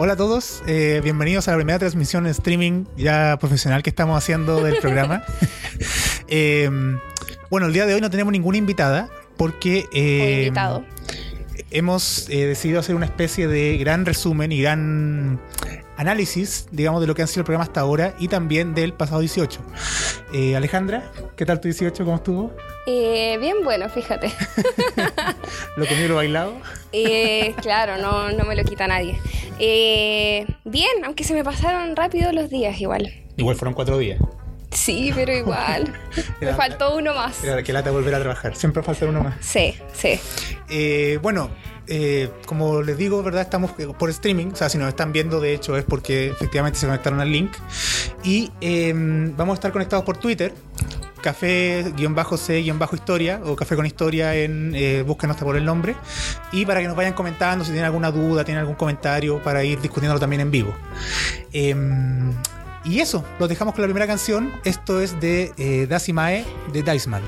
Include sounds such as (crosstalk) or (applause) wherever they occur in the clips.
Hola a todos, eh, bienvenidos a la primera transmisión en streaming ya profesional que estamos haciendo del programa. (laughs) Eh, bueno, el día de hoy no tenemos ninguna invitada porque eh, invitado. hemos decidido hacer una especie de gran resumen y gran análisis, digamos, de lo que ha sido el programa hasta ahora y también del pasado 18. Eh, Alejandra, ¿qué tal tu 18? ¿Cómo estuvo? Eh, bien bueno, fíjate. (laughs) ¿Lo comido lo bailado? Eh, claro, no, no me lo quita nadie. Eh, bien, aunque se me pasaron rápido los días igual. Igual fueron cuatro días. Sí, pero igual. (laughs) me faltó uno más. Que lata volver a trabajar. Siempre falta uno más. Sí, sí. Eh, bueno, eh, como les digo, ¿verdad? Estamos por streaming. O sea, si nos están viendo, de hecho, es porque efectivamente se conectaron al link. Y eh, vamos a estar conectados por Twitter. Café-C-Historia o Café con Historia en eh, búsquenos por el nombre. Y para que nos vayan comentando si tienen alguna duda, tienen algún comentario, para ir discutiéndolo también en vivo. Em, y eso, los dejamos con la primera canción. Esto es de eh, de Diceman.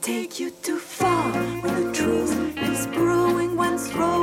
Take you too far when the truth is brewing when throwing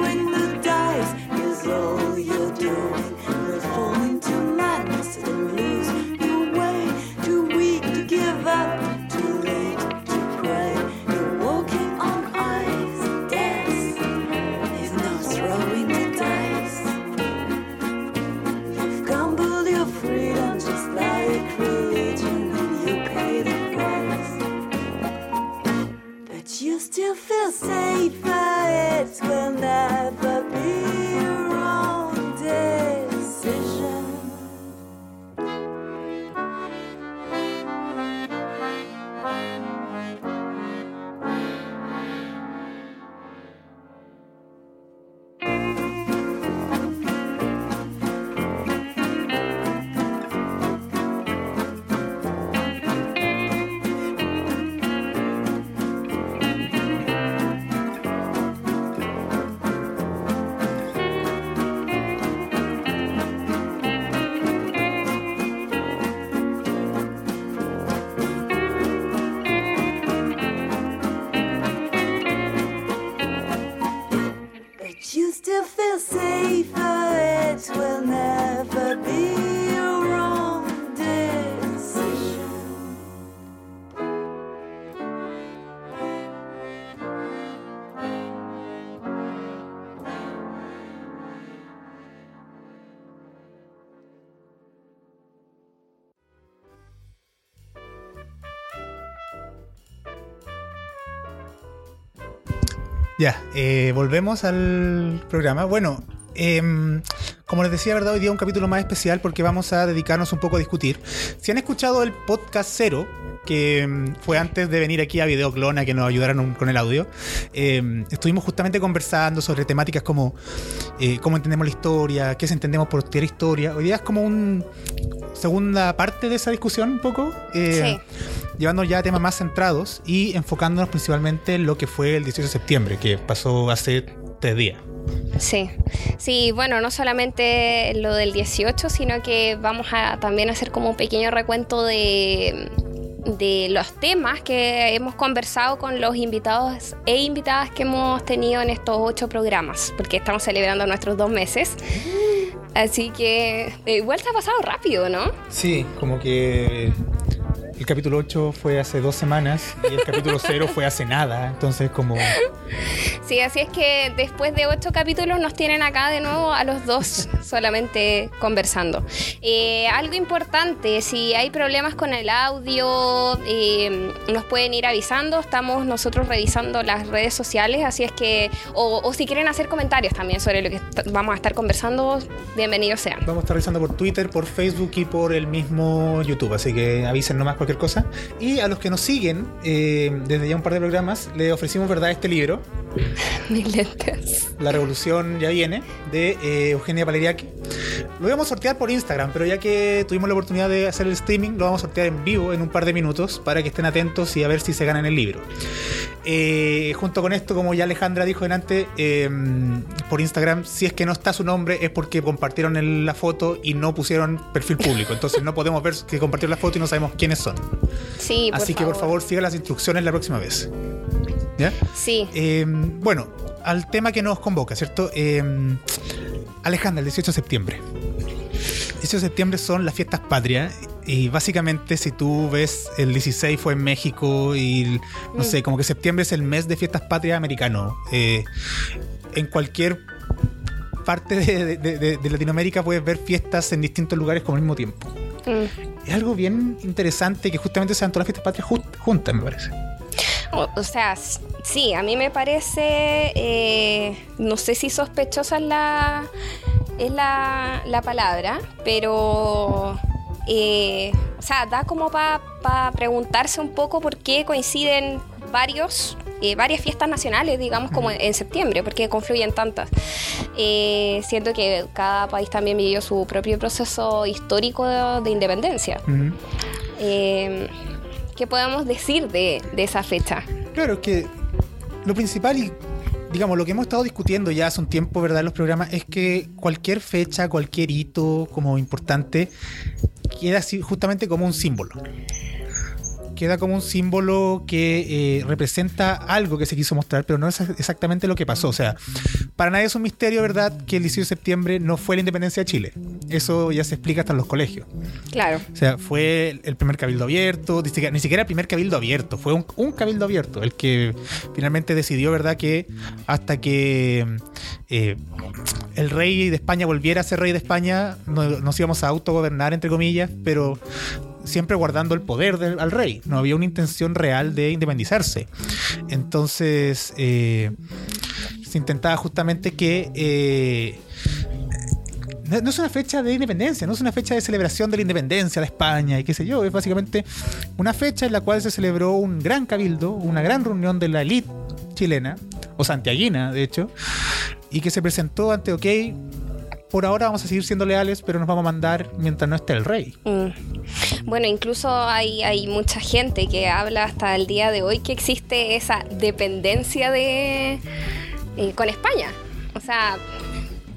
Ya, eh, volvemos al programa. Bueno, em, como les decía, ¿verdad? Hoy día un capítulo más especial porque vamos a dedicarnos un poco a discutir. Si han escuchado el podcast cero, que em, fue antes de venir aquí a Videoclona, que nos ayudaron con el audio, em, estuvimos justamente conversando sobre temáticas como eh, cómo entendemos la historia, qué se entendemos por historia. Hoy día es como un segunda parte de esa discusión un poco. eh, llevando ya a temas más centrados y enfocándonos principalmente en lo que fue el 18 de septiembre, que pasó hace tres días. Sí, sí, bueno, no solamente lo del 18, sino que vamos a también hacer como un pequeño recuento de, de los temas que hemos conversado con los invitados e invitadas que hemos tenido en estos ocho programas, porque estamos celebrando nuestros dos meses. Así que igual se ha pasado rápido, ¿no? Sí, como que el capítulo 8 fue hace dos semanas y el capítulo (laughs) 0 fue hace nada, entonces como... Sí, así es que después de ocho capítulos nos tienen acá de nuevo a los dos solamente conversando. Eh, algo importante, si hay problemas con el audio, eh, nos pueden ir avisando. Estamos nosotros revisando las redes sociales, así es que, o, o si quieren hacer comentarios también sobre lo que vamos a estar conversando, bienvenidos sean. Vamos a estar revisando por Twitter, por Facebook y por el mismo YouTube, así que avisen nomás cualquier cosa. Y a los que nos siguen eh, desde ya un par de programas, le ofrecimos, ¿verdad?, este libro, (laughs) Mis lentes. La Revolución ya viene, de eh, Eugenia Paleriaki. Lo íbamos a sortear por Instagram, pero ya que tuvimos la oportunidad de hacer el streaming, lo vamos a sortear en vivo en un par de minutos para que estén atentos y a ver si se ganan el libro. Eh, junto con esto, como ya Alejandra dijo delante, eh, por Instagram, si es que no está su nombre es porque compartieron el- la foto y no pusieron perfil público. Entonces no podemos ver que compartieron la foto y no sabemos quiénes son. Sí, por Así que por favor sigan las instrucciones la próxima vez. ¿Ya? Sí. Eh, bueno, al tema que nos convoca, ¿cierto? Eh, Alejandra, el 18 de septiembre. El 18 de septiembre son las fiestas patrias y básicamente si tú ves el 16 fue en México y no sé, como que septiembre es el mes de fiestas patrias americano. Eh, en cualquier parte de, de- de- de Latinoamérica puedes ver fiestas en distintos lugares como al mismo tiempo. Mm. Es algo bien interesante que justamente sean todas las fiestas patrias ju- juntas, me parece. O, o sea, sí, a mí me parece, eh, no sé si sospechosa es la, es la, la palabra, pero, eh, o sea, da como para preguntarse un poco por qué coinciden varios, eh, varias fiestas nacionales, digamos, como en, en septiembre, porque confluyen tantas. Eh, siento que cada país también vivió su propio proceso histórico de, de independencia. Eh, ¿Qué podemos decir de, de esa fecha? Claro, es que lo principal y digamos lo que hemos estado discutiendo ya hace un tiempo, ¿verdad? En los programas es que cualquier fecha, cualquier hito como importante queda así justamente como un símbolo. Queda como un símbolo que eh, representa algo que se quiso mostrar, pero no es exactamente lo que pasó. O sea, para nadie es un misterio, ¿verdad?, que el 18 de septiembre no fue la independencia de Chile. Eso ya se explica hasta en los colegios. Claro. O sea, fue el primer cabildo abierto, ni siquiera, ni siquiera el primer cabildo abierto, fue un, un cabildo abierto, el que finalmente decidió, ¿verdad?, que hasta que eh, el rey de España volviera a ser rey de España, no- nos íbamos a autogobernar, entre comillas, pero siempre guardando el poder del, al rey. No había una intención real de independizarse. Entonces, eh, se intentaba justamente que... eh, no, es una fecha de independencia, no es una fecha de celebración de la independencia de España y qué sé yo, es básicamente una fecha en la cual se celebró un gran cabildo, una gran reunión de la élite chilena, o santiaguina de hecho, y que se presentó ante OK, por ahora vamos a seguir siendo leales, pero nos vamos a mandar mientras no esté el rey. Mm. Bueno, incluso hay, hay mucha gente que habla hasta el día de hoy que existe esa dependencia de eh, con España. O sea,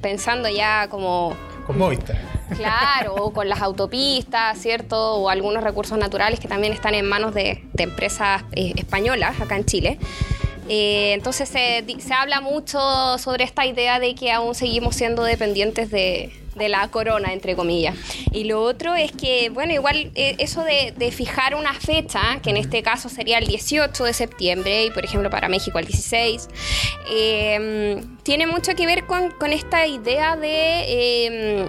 pensando ya como Con Movistar. Claro, o con las autopistas, ¿cierto? O algunos recursos naturales que también están en manos de, de empresas eh, españolas acá en Chile. Eh, entonces se, se habla mucho sobre esta idea de que aún seguimos siendo dependientes de, la corona, entre comillas. Y lo otro es que, bueno, igual eh, eso de, fijar una fecha, que en este caso sería el 18 de septiembre, y por ejemplo para México el 16, eh, tiene mucho que ver con esta idea de...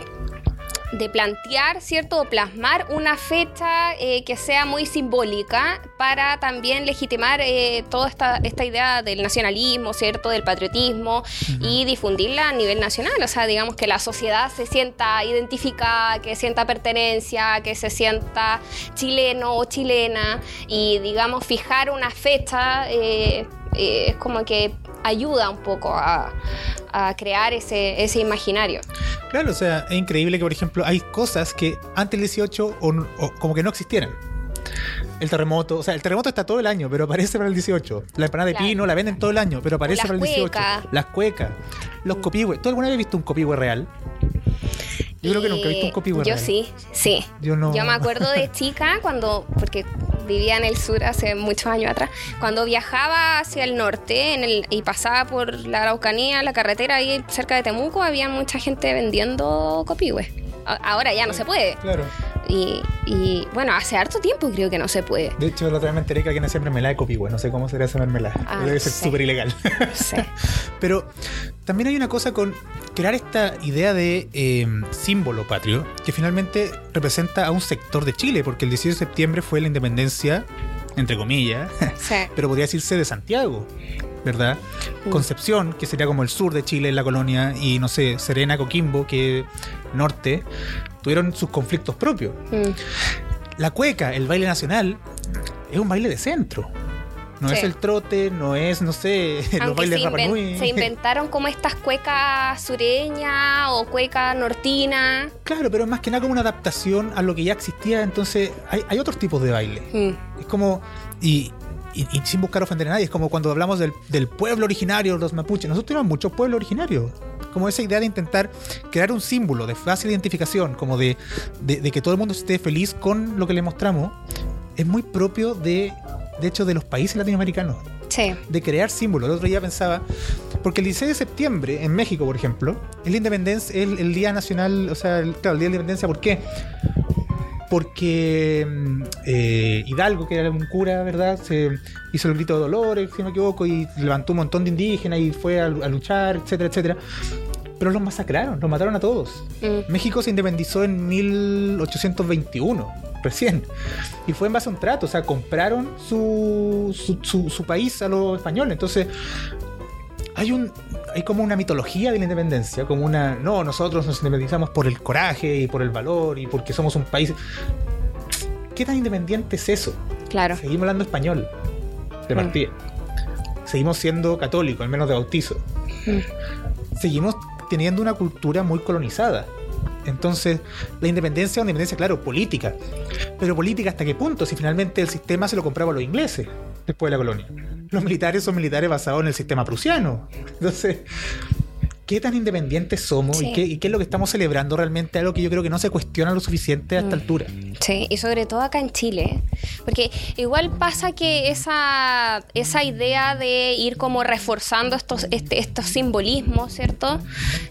de plantear, ¿cierto? O plasmar una fecha eh, que sea muy simbólica para también legitimar eh, toda esta, esta idea del nacionalismo, ¿cierto? Del patriotismo y difundirla a nivel nacional. O sea, digamos que la sociedad se sienta identificada, que sienta pertenencia, que se sienta chileno o chilena y, digamos, fijar una fecha. eh, eh, es como que ayuda un poco a, a crear ese, ese imaginario. Claro, o sea, es increíble que, por ejemplo, hay cosas que antes del 18 o, como que no existieran. El terremoto, o sea, el terremoto está todo el año, pero aparece para el 18. La empanada de pino la venden todo el año, pero aparece para el 18. cuecas. Las cuecas, los copihue. ¿Tú alguna vez has visto un copihue real? Yo creo que nunca he visto un Eh, copihue Yo real. sí, sí. Yo no. Yo me acuerdo de chica cuando, porque vivía en el sur hace muchos años atrás, cuando viajaba hacia el norte en el, y pasaba por la Araucanía, la carretera ahí cerca de Temuco, había mucha gente vendiendo copihue. Ahora ya no se puede. Claro. Y, y, bueno, hace harto tiempo creo que no se puede. De hecho, la otra vez me enteré que alguien hacía mermelada de copihue. No sé cómo será esa mermelada. Ah, Debe ser súper ilegal. Sé. (laughs) Pero también hay una cosa con crear esta idea de eh, símbolo patrio que finalmente representa a un sector de Chile, porque el 18 de septiembre fue la independencia, entre comillas, (laughs) Sí. pero podría decirse de Santiago, ¿verdad? Mm. Concepción, que sería como el sur de Chile, la colonia, y no sé, Serena, Coquimbo, que norte, tuvieron sus conflictos propios. Mm. La cueca, el baile nacional, es un baile de centro. No Sí. es el trote, no es, no sé, (laughs) los bailes se, inven- se inventaron como estas cuecas sureñas o cueca nortina. Claro, pero es más que nada como una adaptación a lo que ya existía. Entonces, hay, hay otros tipos de baile. Mm. Es como. Y, y- y sin buscar ofender a nadie, es como cuando hablamos del, del pueblo originario, los mapuches. Nosotros tenemos muchos pueblos originarios. Como esa idea de intentar crear un símbolo de fácil identificación, como de, de- de que todo el mundo esté feliz con lo que le mostramos, es muy propio de, de hecho, de los países latinoamericanos Sí. de crear símbolos. El otro día pensaba, porque el 16 de septiembre en México, por ejemplo, es la independencia, el, el día nacional, o sea, el, claro, el día de la independencia, ¿por qué? Porque mm, eh, Hidalgo, que era un cura, ¿verdad? Se hizo el grito de dolores, si no me equivoco, y levantó un montón de indígenas y fue a, a luchar, etcétera, etcétera. Pero los masacraron, los mataron a todos. Mm. México se independizó en 1821, recién. Y fue en base a un trato, o sea, compraron su, su, su- su país a los españoles. Entonces, hay un hay como una mitología de la independencia, como una, no, nosotros nos independizamos por el coraje y por el valor y porque somos un país... ¿Qué tan independiente es eso? Claro. Seguimos hablando español, de Mm. partida. Seguimos siendo católicos, al menos de bautizo. Mm. Seguimos teniendo una cultura muy colonizada. Entonces, la independencia es una independencia, claro, política. Pero política hasta qué punto, si finalmente el sistema se lo compraban los ingleses después de la colonia. Los militares son militares basados en el sistema prusiano. Entonces, ¿qué tan independientes somos Sí. y, qué, y qué es lo que estamos celebrando realmente? Algo que yo creo que no se cuestiona lo suficiente a esta Mm. altura. Sí, y sobre todo acá en Chile. Porque igual pasa que esa, esa idea de ir como reforzando estos, este- estos simbolismos, ¿cierto?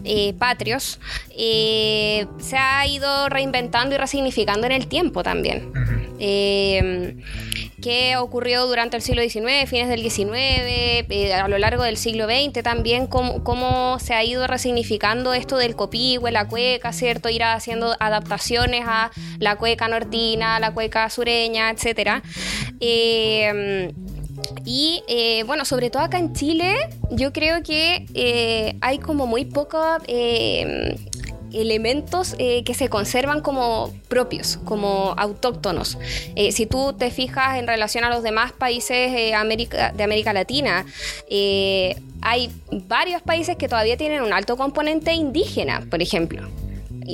Eh, patrios, eh, se ha ido reinventando y resignificando en el tiempo también. Eh, ¿Qué ocurrió durante el siglo XIX, fines del XIX, eh, a lo largo del siglo XX también? Cómo, cómo se ha ido resignificando esto del copihue, la cueca, ¿cierto? Ir haciendo adaptaciones a la cueca nortina, la cueca sureña, etcétera. Eh, y eh, bueno, sobre todo acá en Chile, yo creo que eh, hay como muy eh, elementos eh, que se conservan como propios, como autóctonos. Eh, si tú te fijas en relación a los demás países eh, de América Latina, hay varios países que todavía tienen un alto componente indígena, por ejemplo.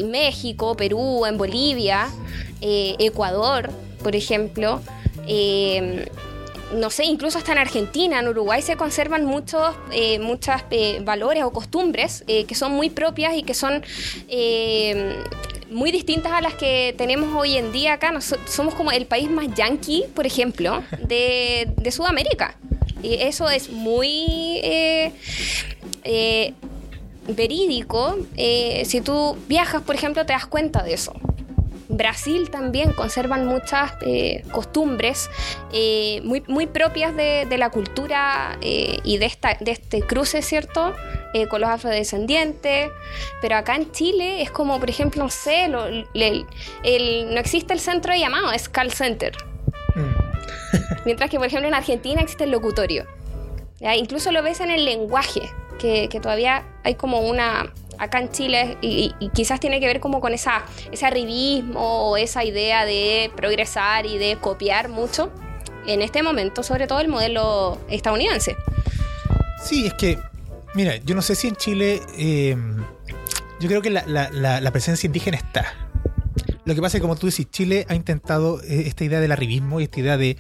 México, Perú, en Bolivia, Ecuador, por ejemplo. No sé, incluso hasta en Argentina, en Uruguay se conservan muchos eh, muchas eh, valores o costumbres eh, que son muy propias y que son eh, muy distintas a las que tenemos hoy en día acá. Nos- somos como el país más yanqui, por ejemplo, de, de Sudamérica. Y eso es muy eh, eh, verídico. Si tú viajas, por ejemplo, te das cuenta de eso. Brasil también conservan muchas eh, costumbres eh, muy, muy propias de, de la cultura eh, y de, esta, de este cruce, ¿cierto? con los afrodescendientes, pero acá en Chile es como, por ejemplo, no sé, lo- el- el- no existe el centro de llamado, es call center. (laughs) Mientras que, por ejemplo, en Argentina existe el locutorio. ¿ya? Incluso lo ves en el lenguaje, que, que todavía hay como una... Acá en Chile, y, quizás tiene que ver como con esa, ese arribismo o esa idea de progresar y de copiar mucho, en este momento, sobre todo el modelo estadounidense. Sí, es que, mira, yo no sé si en Chile, eh, yo creo que la, la- la- la presencia indígena está. Lo que pasa es que, como tú decís, Chile ha intentado eh, esta idea del arribismo y esta idea de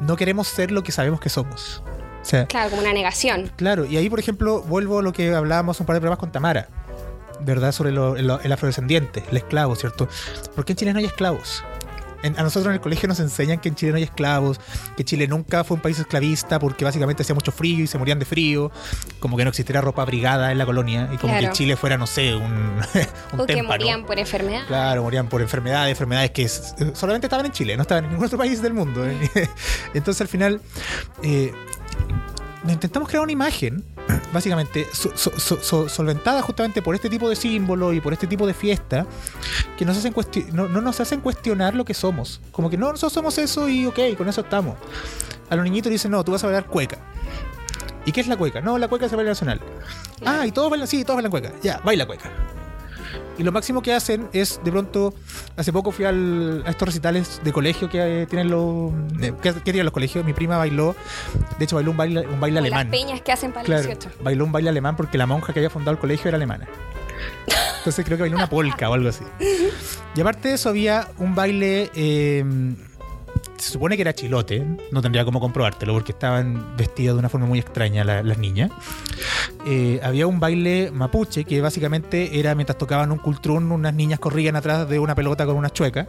no queremos ser lo que sabemos que somos. O sea, Claro, como una negación. claro, y ahí, por ejemplo, vuelvo a lo que hablábamos un par de programas con Tamara, ¿verdad? Sobre lo- el, el afrodescendiente, el esclavo, ¿cierto? ¿Por qué en Chile no hay esclavos? En- a nosotros en el colegio nos enseñan que en Chile no hay esclavos, que Chile nunca fue un país esclavista porque básicamente hacía mucho frío y se morían de frío, como que no existiera ropa abrigada en la colonia y como Claro. que Chile fuera, no sé, un, (laughs) un O que morían por enfermedad. Claro, morían por enfermedades, enfermedades que s- solamente estaban en Chile, no estaban en ningún otro país del mundo. ¿eh? (laughs) Entonces al final eh, intentamos crear una imagen, básicamente so- so- so- so- solventada justamente por este tipo de símbolos y por este tipo de fiesta, que nos hacen no, no nos hacen cuestionar lo que somos. Como que no, nosotros somos eso y ok, con eso estamos. A los niñitos dicen, no, tú vas a bailar cueca. ¿Y qué es la cueca? No, la cueca es el baile nacional. Ah, y todos bailan, sí, todos bailan cueca. Ya, baila cueca. Y lo máximo que hacen es, de pronto, hace poco fui al- a estos recitales de colegio que eh, tienen los... que, que tienen los colegios. Mi prima bailó, de hecho bailó un baile, un baile Como las alemán. peñas que hacen para el Claro, 18. bailó un baile alemán porque la monja que había fundado el colegio era alemana. Entonces creo que bailó una polka o algo así. Y aparte de eso había un baile... eh, se supone que era chilote, no tendría cómo comprobártelo porque estaban vestidas de una forma muy extraña la- las niñas. Eh, había un baile mapuche que básicamente era mientras tocaban un cultrún, unas niñas corrían atrás de una pelota con una chueca,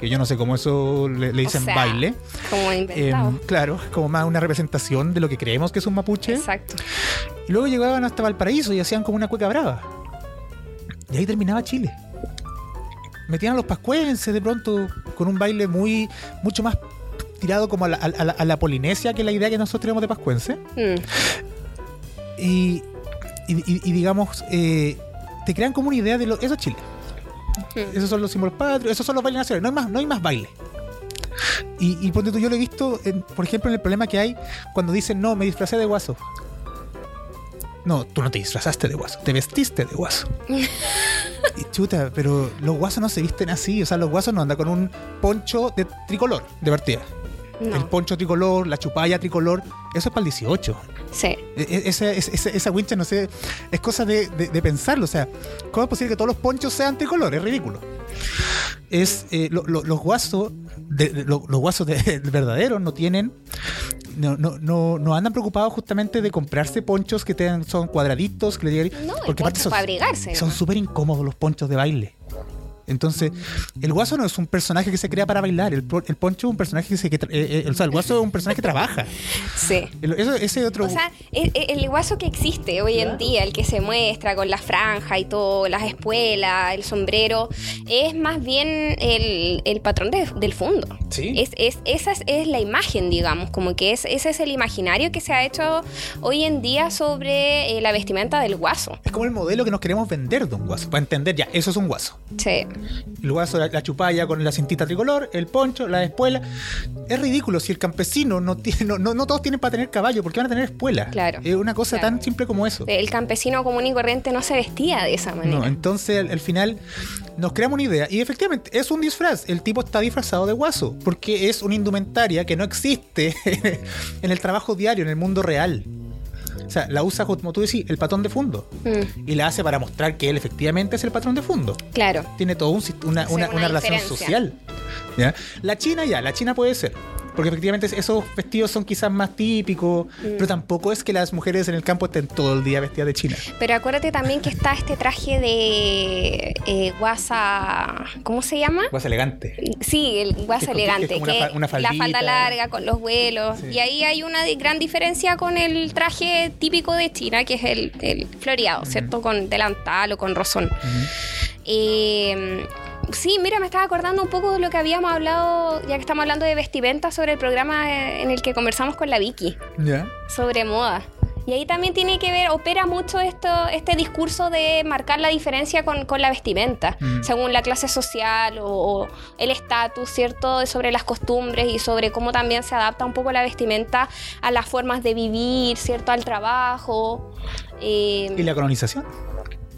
que yo no sé cómo eso le, le dicen sea, baile. Como Eh, inventado. claro, como más una representación de lo que creemos que es un mapuche. Exacto. Y luego llegaban hasta Valparaíso y hacían como una cueca brava. Y ahí terminaba Chile. Metían a los pascuenses de pronto con un baile muy mucho más tirado como a la, a la- a la Polinesia que la idea que nosotros tenemos de pascuense. Mm. Y, y- y- y digamos, eh, te crean como una idea de lo, eso es Chile. Mm. Esos son los símbolos patrios, esos son los bailes nacionales, no hay más, no hay más baile. Y, y ponte tú, yo lo he visto, en- por ejemplo, en el problema que hay cuando dicen, no, me disfracé de guaso. No, tú no te disfrazaste de guaso, te vestiste de guaso. (laughs) y chuta, pero los guasos no se visten así, o sea, los guasos no andan con un poncho de tricolor, de partida. El poncho tricolor, la chupalla tricolor, eso es para el 18. Sí. E- e- Esa, esa, esa- esa wincha, no sé, es cosa de, de- de pensarlo. O sea, ¿cómo es posible que todos los ponchos sean tricolor? Es ridículo. Es, eh, lo- lo- los guasos, de, lo- los guasos de, (laughs) verdaderos no tienen, no, no, no, no andan preocupados justamente de comprarse ponchos que tengan, son cuadraditos, que le lleguen- No, porque aparte son- Son súper incómodos los ponchos de baile. Entonces, el guaso no es un personaje que se crea para bailar. El, el poncho es un personaje que se. que eh, eh, o sea, el guaso es un personaje que trabaja. Sí. El- eso- ese otro. O sea, el, el guaso que existe hoy en día, el que se muestra con la franja y todo, las espuelas, el sombrero, es más bien el, el patrón de- del fondo. Sí. Es, es- esa es, es la imagen, digamos, como que es, ese es el imaginario que se ha hecho hoy en día sobre eh, la vestimenta del guaso. Es como el modelo que nos queremos vender de un guaso. Para entender, ya, eso es un guaso. Sí. El guaso, la, la chupalla con la cintita tricolor, el poncho, la espuela. Es ridículo si el campesino no tiene. No, no, no todos tienen para tener caballo, porque van a tener espuela. Claro, Es una cosa claro. tan simple como eso. El campesino común y corriente no se vestía de esa manera. No, entonces al, al final nos creamos una idea. Y efectivamente, es un disfraz. El tipo está disfrazado de guaso. Porque es una indumentaria que no existe (laughs) en el trabajo diario, en el mundo real. O sea, la usa, como tú decís, el patrón de fondo. Mm, Y la hace para mostrar que él efectivamente es el patrón de fondo. claro. tiene todo un una, una, una una relación social. ¿ya? La China ya, la China puede ser. Porque efectivamente esos vestidos son quizás más típicos, Mm. pero tampoco es que las mujeres en el campo estén todo el día vestidas de China. Pero acuérdate también que está este traje de eh, guasa. ¿Cómo se llama? Más elegante. Sí, el guasa Que elegante, que es como que una fa- una la falda larga con los vuelos. Sí. Y ahí hay una gran diferencia con el traje típico de China, que es el, el floreado, ¿cierto? Con delantal o con rozón. Eh, sí, mira, me estaba acordando un poco de lo que habíamos hablado, ya que estamos hablando de vestimenta, sobre el programa eh, en el que conversamos con la Vicky, ¿Ya? sobre moda. Y ahí también tiene que ver, opera mucho esto, este discurso de marcar la diferencia con, con la vestimenta, Mm. según la clase social o, o el estatus, ¿cierto? Sobre las costumbres y sobre cómo también se adapta un poco la vestimenta a las formas de vivir, ¿cierto? Al trabajo. Eh, Y la colonización.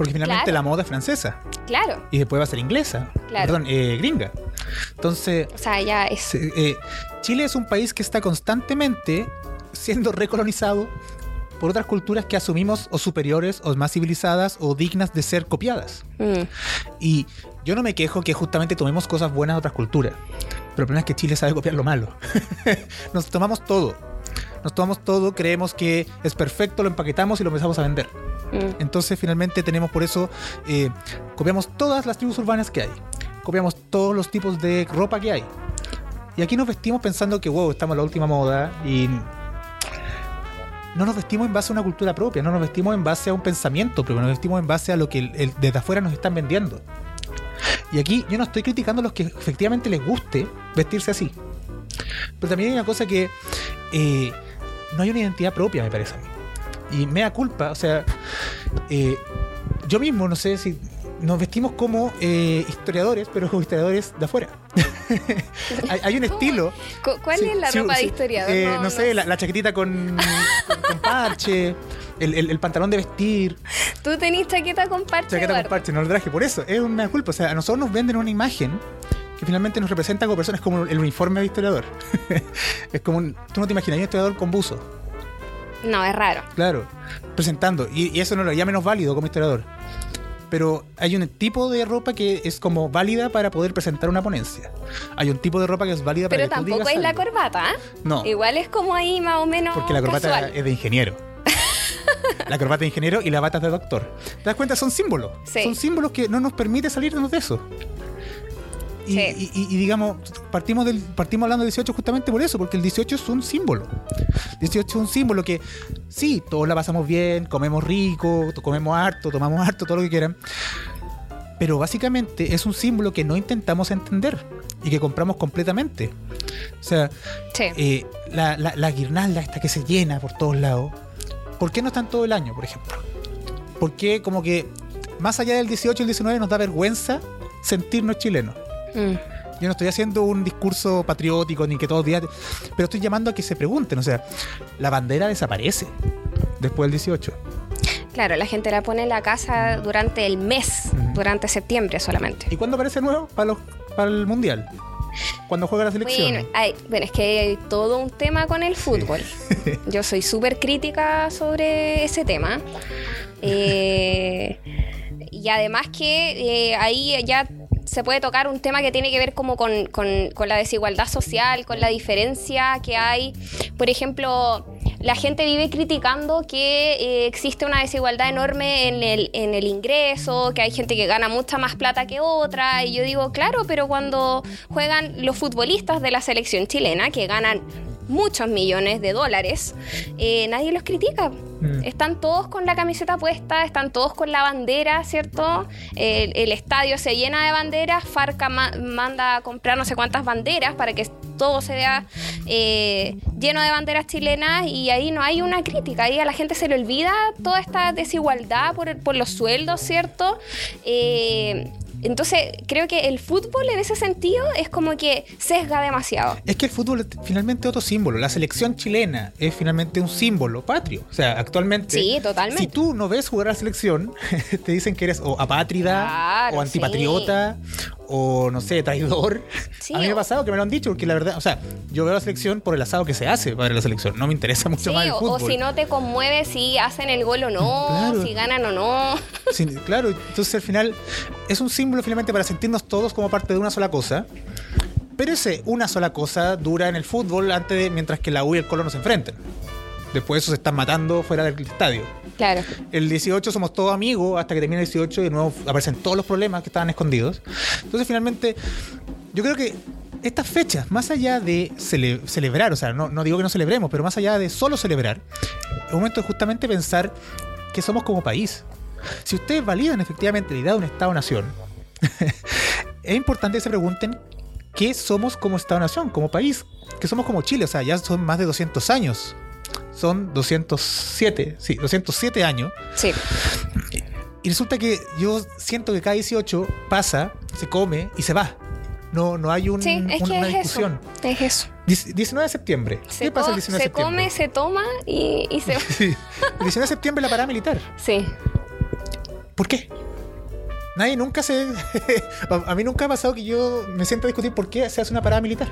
Porque finalmente Claro. la moda es francesa claro, y después va a ser inglesa. Claro. Perdón, eh, gringa. Entonces, o sea, ya es... eh, Chile es un país que está constantemente siendo recolonizado por otras culturas que asumimos o superiores o más civilizadas o dignas de ser copiadas. mm, Y yo no me quejo que justamente tomemos cosas buenas de otras culturas. Pero el problema es que Chile sabe copiar lo malo. (laughs) Nos tomamos todo. Nos tomamos todo, creemos que es perfecto, lo empaquetamos y lo empezamos a vender. mm. Entonces finalmente tenemos por eso, eh, copiamos todas las tribus urbanas que hay. Copiamos todos los tipos de ropa que hay. Y aquí nos vestimos pensando que, wow, estamos en la última moda y no nos vestimos en base a una cultura propia, no nos vestimos en base a un pensamiento propio, nos vestimos en base a lo que el- el- desde afuera nos están vendiendo. Y aquí yo no estoy criticando a los que efectivamente les guste vestirse así. Pero también hay una cosa que eh, no hay una identidad propia, me parece a mí. Y me da culpa, o sea, eh, yo mismo, no sé si nos vestimos como eh, historiadores, pero como historiadores de afuera. (laughs) hay, hay un estilo. Cu- ¿Cuál Sí, es la ropa sí. de historiador? Eh, no, sé, La, la chaquetita con, con, con parche, el, el- el pantalón de vestir, Tú tenés chaqueta con parche, chaqueta con Eduardo. parche, no lo traje. Por eso, es una culpa. O sea, a nosotros nos venden una imagen que finalmente nos representa como personas, como el uniforme de historiador. (laughs) es como un, tú no te imaginas un historiador con buzo. No, es raro. Claro, presentando. Y, y eso no lo haría menos válido como historiador. Pero hay un tipo de ropa que es como válida para poder presentar una ponencia. Hay un tipo de ropa que es válida Pero para tú tampoco es la corbata, ¿ah? No, Igual es como ahí más o menos porque la corbata casual. es de ingeniero. la corbata de ingeniero y la bata de doctor. ¿Te das cuenta? Son símbolos. Sí. Son símbolos que no nos permite salirnos de eso. Y, Sí. y- y- y digamos, partimos, del, partimos hablando del 18 justamente por eso, porque el 18 es un símbolo. 18 es un símbolo que, sí, todos la pasamos bien, comemos rico, comemos harto, tomamos harto, todo lo que quieran. Pero básicamente es un símbolo que no intentamos entender y que compramos completamente. O sea, Sí. eh, la, la- la guirnalda esta que se llena por todos lados, ¿por qué no están todo el año, por ejemplo? ¿Por qué como que más allá del 18 y el 19 nos da vergüenza sentirnos chilenos? Mm. Yo no estoy haciendo un discurso patriótico ni que todos días, pero estoy llamando a que se pregunten, o sea, la bandera desaparece después del 18. Claro, la gente la pone en la casa durante el mes, Ujú. durante septiembre solamente. ¿Y cuándo aparece nuevo? Para, los, para el Mundial. Cuando juega la selección. Bueno, hay- bueno, es que hay todo un tema con el fútbol. (laughs) Yo soy súper crítica sobre ese tema. (laughs) Eh, y además que eh, ahí ya se puede tocar un tema que tiene que ver como con, con- con la desigualdad social, con la diferencia que hay. Por ejemplo, la gente vive criticando que eh, existe una desigualdad enorme en el, en el ingreso, que hay gente que gana mucha más plata que otra. Y yo digo, claro, pero cuando juegan los futbolistas de la selección chilena, que ganan muchos millones de dólares, eh, nadie los critica. Mm. Están todos con la camiseta puesta, están todos con la bandera, ¿cierto? El, el estadio se llena de banderas, Farca ma- manda a comprar no sé cuántas banderas para que todo se vea eh, lleno de banderas chilenas y ahí no hay una crítica, ahí a la gente se le olvida toda esta desigualdad por, por los sueldos, ¿cierto? Eh, entonces creo que el fútbol en ese sentido es como que sesga demasiado. Es que el fútbol es finalmente otro símbolo. La selección chilena es finalmente un símbolo patrio. O sea, actualmente. Sí, totalmente. Si tú no ves jugar a la selección, (laughs) te dicen que eres o apátrida, Claro, o antipatriota, o no sé, traidor. (laughs) Sí, a mí me ha pasado que me lo han dicho, porque la verdad, o sea, yo veo la selección por el asado que se hace para la selección. No me interesa mucho Sí, más el o, o fútbol. si no te conmueve si hacen el gol o no, Claro. si ganan o no. (laughs) Sí, claro, entonces al final es un símbolo finalmente para sentirnos todos como parte de una sola cosa. Pero ese una sola cosa dura en el fútbol antes de, mientras que la U y el Colo no se enfrenten. Después eso se están matando fuera del estadio. Claro. El 18 somos todos amigos hasta que termina el 18 y de nuevo aparecen todos los problemas que estaban escondidos. Entonces finalmente yo creo que estas fechas, más allá de cele- celebrar, o sea, no, digo que no celebremos, pero más allá de solo celebrar, es un momento de justamente pensar que somos como país. Si ustedes validan efectivamente la idea de un Estado-nación, (laughs) es importante que se pregunten qué somos como Estado-nación, como país, que somos como Chile, o sea, ya son más de 200 años son 207, sí, 207 años. Sí. Y resulta que yo siento que cada 18 pasa, se come y se va. No, no hay un- Sí, es un- que una es discusión. eso. Es eso. Diec- 19 de septiembre. Se, ¿Qué pasa el co- 19 de se septiembre? come, se toma y, y se va. (laughs) Sí. El 19 de septiembre la parada militar. Sí. ¿Por qué? Nadie nunca se. (laughs) a a mí nunca ha pasado que yo me sienta a discutir por qué se hace una parada militar.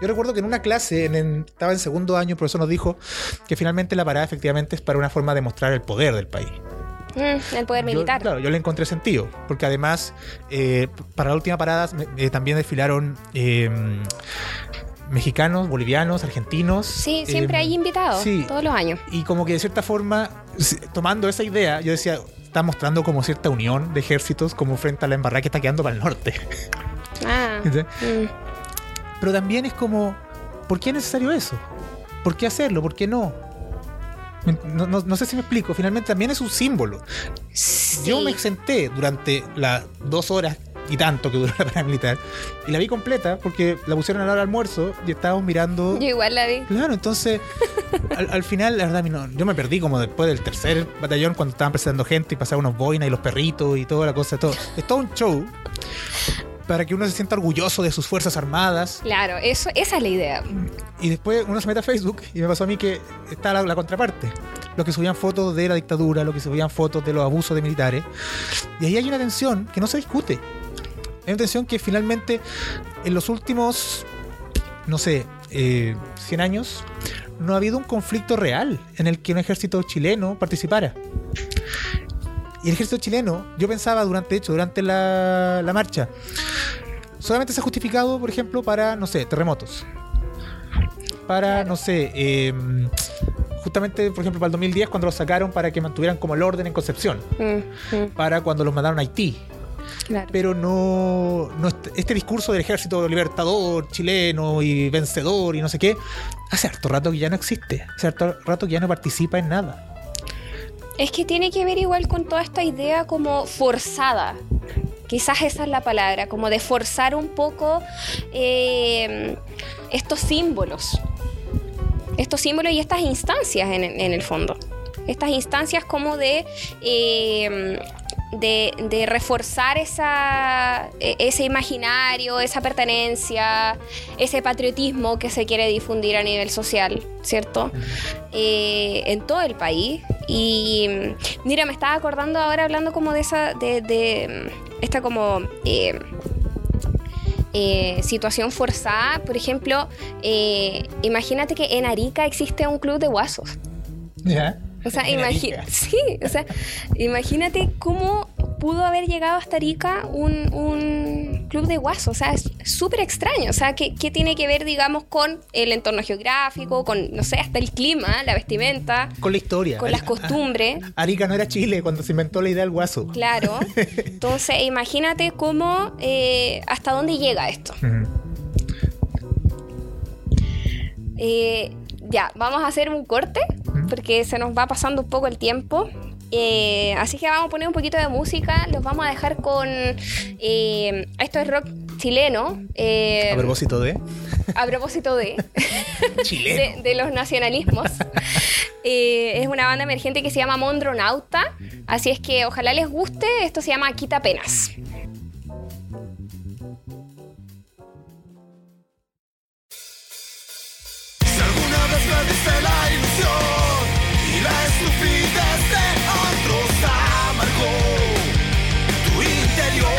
Yo recuerdo que en una clase, en, en- estaba en segundo año, el profesor nos dijo que finalmente la parada efectivamente es para una forma de mostrar el poder del país. Mm, el poder Yo- militar. claro, yo le encontré sentido, porque además, eh, para la última parada eh, también desfilaron eh, mexicanos, bolivianos, argentinos. Sí, siempre eh, hay invitados. sí. Todos los años. Y como que de cierta forma, tomando esa idea, yo decía, está mostrando como cierta unión de ejércitos como frente a la embarrada que está quedando para el norte. Ah. (laughs) ¿Sí? mm. Pero también es como, ¿por qué es necesario eso? ¿Por qué hacerlo? ¿Por qué no? No, no- no sé si me explico. Finalmente también es un símbolo. Yo Sí. me senté durante las dos horas y tanto que duró la paramilitar y la vi completa porque la pusieron a la hora del almuerzo y estábamos mirando. Yo igual la vi. Claro, entonces (laughs) al, al final, la verdad, no- yo me perdí como después del tercer batallón cuando estaban presentando gente y pasaban unos boinas y los perritos y toda la cosa. Todo. Es todo un show para que uno se sienta orgulloso de sus fuerzas armadas Claro, eso, esa es la idea. y después uno se mete a Facebook y me pasó a mí que está la, la contraparte. Los que subían fotos de la dictadura, los que subían fotos de los abusos de militares. Y ahí hay una tensión que no se discute. Hay una tensión que finalmente en los últimos, no sé, eh, 100 años, no ha habido un conflicto real en el que un ejército chileno participara. Y el ejército chileno, yo pensaba durante, de hecho, durante la, la marcha, solamente se ha justificado, por ejemplo, para, no sé, terremotos. Para, no sé, eh, justamente, por ejemplo, para el 2010, cuando los sacaron para que mantuvieran como el orden en Concepción. Mm, mm, Para cuando los mandaron a Haití. claro. Pero no, no este, este discurso del ejército libertador chileno y vencedor y no sé qué, hace harto rato que ya no existe. Hace harto rato que ya no participa en nada. Es que tiene que ver igual con toda esta idea como forzada. Quizás esa es la palabra, como de forzar un poco eh, estos símbolos. Estos símbolos y estas instancias en, el fondo. Estas instancias como de, eh, de, de reforzar esa, e- ese imaginario, esa pertenencia, ese patriotismo que se quiere difundir a nivel social, ¿cierto? eh, en todo el país. Y mira, me estaba acordando ahora hablando como de esa, de, de, esta como eh, eh, situación forzada. Por ejemplo, eh, imagínate que en Arica existe un club de guasos. ¿Ya? O sea, En imagi- Arica. sí, o sea, imagínate cómo pudo haber llegado hasta Arica un, un club de guasos. O sea, es súper extraño. O sea, ¿qué, qué tiene que ver, digamos, con el entorno geográfico, con, no sé, hasta el clima, la vestimenta, Con la historia. con las costumbres? Arica no era Chile cuando se inventó la idea del guaso. Claro. (laughs) Entonces, imagínate cómo, eh, hasta dónde llega esto. Eh, ya, vamos a hacer un corte porque se nos va pasando un poco el tiempo. Eh, así que vamos a poner un poquito de música. Los vamos a dejar con. eh, esto es rock chileno. eh, A propósito de a propósito de, (laughs) chileno. de, de los nacionalismos. Es una banda emergente que se llama Mondronauta. Así es que ojalá les guste. Esto se llama Quita Penas. Y la estupidez de otros amargó tu interior.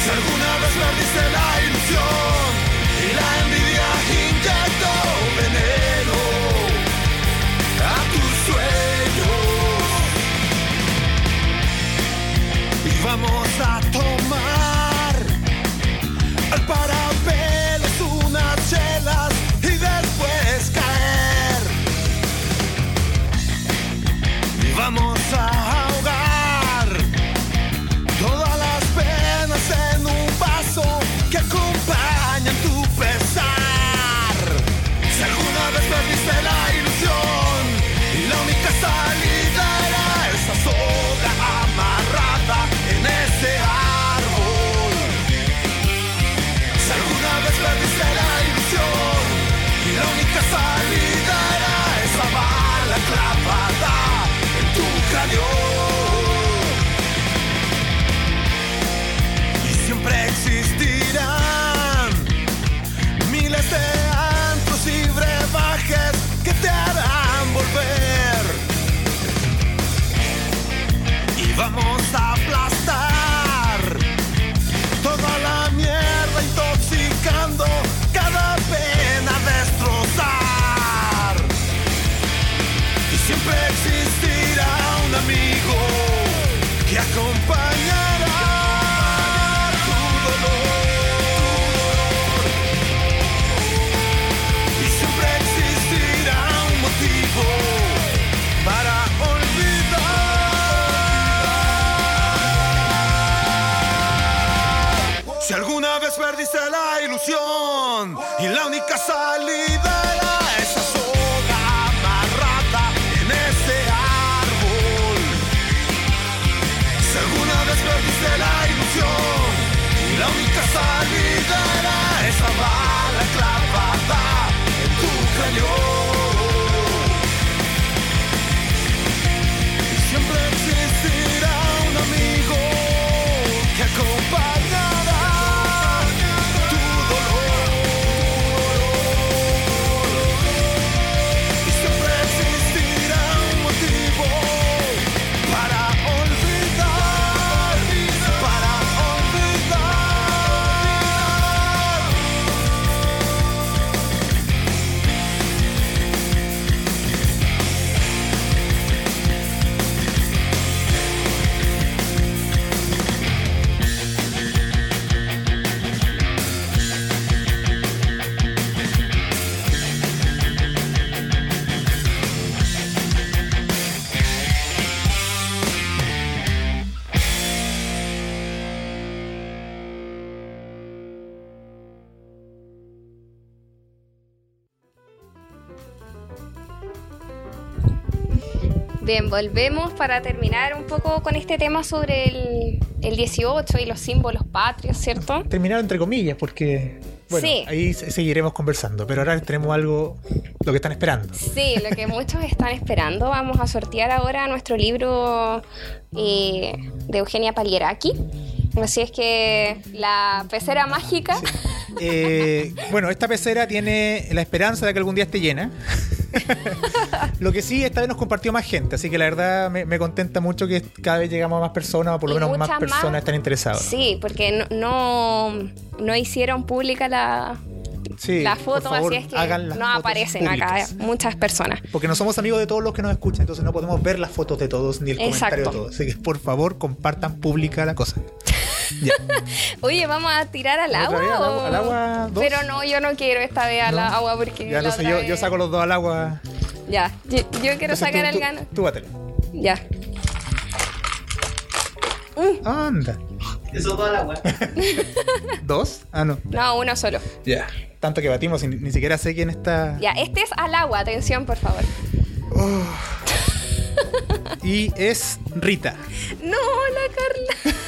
Si alguna vez perdiste la ilusión y la envidia inyectó veneno a tus sueños. siempre y la única salida Bien, volvemos para terminar un poco con este tema sobre el, el 18 y los símbolos patrios, ¿cierto? Terminar entre comillas, porque bueno, Sí. ahí se- seguiremos conversando. Pero ahora tenemos algo, lo que están esperando. Sí, lo que muchos están esperando. Vamos a sortear ahora nuestro libro eh, de Eugenia Palieraki. Así es que la pecera mágica. Eh, bueno, esta pecera tiene la esperanza de que algún día esté llena. (laughs) Lo que sí, esta vez nos compartió más gente, así que la verdad me, me contenta mucho que cada vez llegamos a más personas, o por lo Y menos más personas están interesadas. Sí, porque no, no, no hicieron pública la, Sí, la foto, favor, así es que no aparecen acá públicas. muchas personas. Porque no somos amigos de todos los que nos escuchan, entonces no podemos ver las fotos de todos ni el comentario de todos. Así que por favor compartan pública la cosa. Ya. (laughs) Oye, ¿vamos a tirar al ¿Otra agua? vez al o- agua- al agua dos? Pero no, yo no quiero esta vez al ¿No? agua porque. Ya, entonces otra yo, saco los dos al agua. Ya, yo, yo quiero Entonces sacar tú- el tú- gano. Tú bátelo. Ya. Anda. Eso todo al agua. (laughs) ¿Dos? Ah, no. No, uno solo. Ya. Tanto que batimos y ni, ni siquiera sé quién está. Ya, este es al agua, atención, por favor. (laughs) Y es Rita. No, la Carla.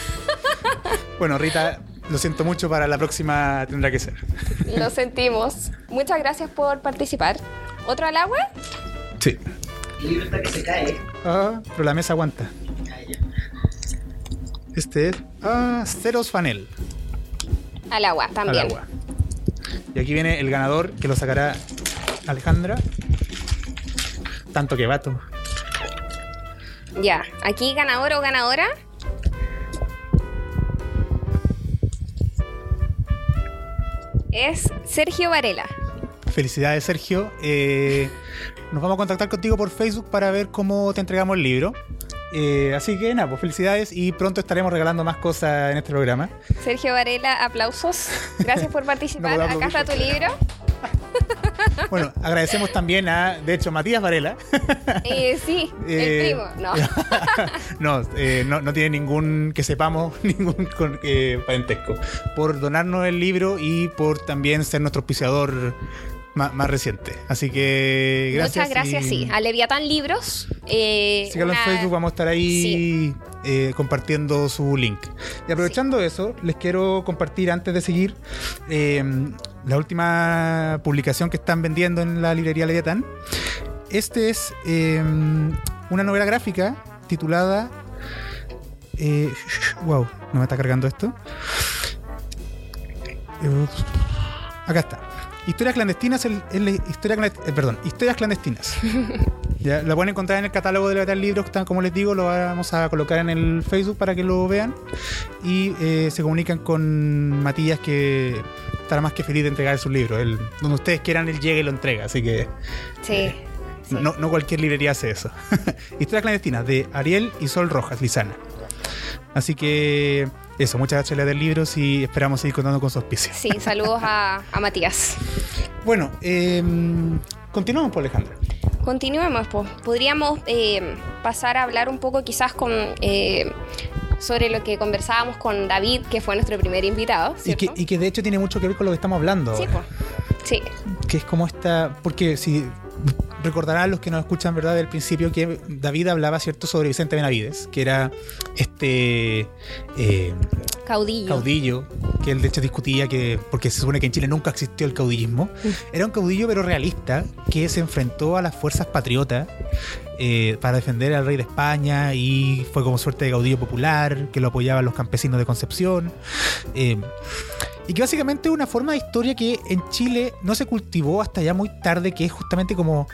Bueno, Rita, lo siento mucho, para la próxima tendrá que ser. Lo sentimos. Muchas gracias por participar. ¿Otro al agua? Sí. El libro está que se cae. Ah, pero la mesa aguanta. Este es. Ah, Ceros Fanel. Al agua, Al también. agua. Y aquí viene el ganador que lo sacará Alejandra. Tanto que vato. Ya, aquí ganador o ganadora. Es Sergio Varela. Felicidades, Sergio. Eh, nos vamos a contactar contigo por Facebook para ver cómo te entregamos el libro. Eh, así que nada, pues felicidades y pronto estaremos regalando más cosas en este programa. Sergio Varela, aplausos. Gracias por (laughs) participar. No Acá está tu libro. (laughs) Bueno, agradecemos también a, de hecho, Matías Varela. Eh, sí, Eh, el primo. No. (laughs) no, eh, no, no tiene ningún, que sepamos, (laughs) ningún con- eh, parentesco. Por donarnos el libro y por también ser nuestro auspiciador más, más reciente. Así que gracias. Muchas gracias, y sí. A Leviatán Libros. Eh, Síganlo una- en Facebook, vamos a estar ahí eh, compartiendo su link. Y aprovechando eso, les quiero compartir antes de seguir eh, la última publicación que están vendiendo en la librería Leviatán. Este es eh, una novela gráfica titulada. eh, wow, no me está cargando esto. Eh, acá está. Historias clandestinas, historia eh, perdón, historias clandestinas. (laughs) Ya, la pueden encontrar en el catálogo de Leviatán Libros, como les digo, lo vamos a colocar en el Facebook para que lo vean. Y eh, se comunican con Matías, que estará más que feliz de entregar sus libros. Él- donde ustedes quieran, él llega y lo entrega. Así que Sí. No, no cualquier librería hace eso. (laughs) Historias clandestinas de Ariel y Sol Rojas, Lizana. Así que eso, muchas gracias a del libro y esperamos seguir contando con su auspicio. Sí, saludos a, a Matías. Bueno, eh, continuamos por Alejandra. Continuemos, pues. Podríamos eh, pasar a hablar un poco quizás con... eh, sobre lo que conversábamos con David, que fue nuestro primer invitado, Y que, y que de hecho tiene mucho que ver con lo que estamos hablando. Sí, pues. Sí, que es como esta. Porque si recordarán los que nos escuchan, ¿verdad? Del principio que David hablaba, ¿cierto?, sobre Vicente Benavides, que era este eh, caudillo. caudillo, que él de hecho discutía que, porque se supone que en Chile nunca existió el caudillismo, era un caudillo pero realista, que se enfrentó a las fuerzas patriotas eh, para defender al rey de España y fue como suerte de caudillo popular, que lo apoyaban los campesinos de Concepción. eh, y que básicamente es una forma de historia que en Chile no se cultivó hasta ya muy tarde, que es justamente como.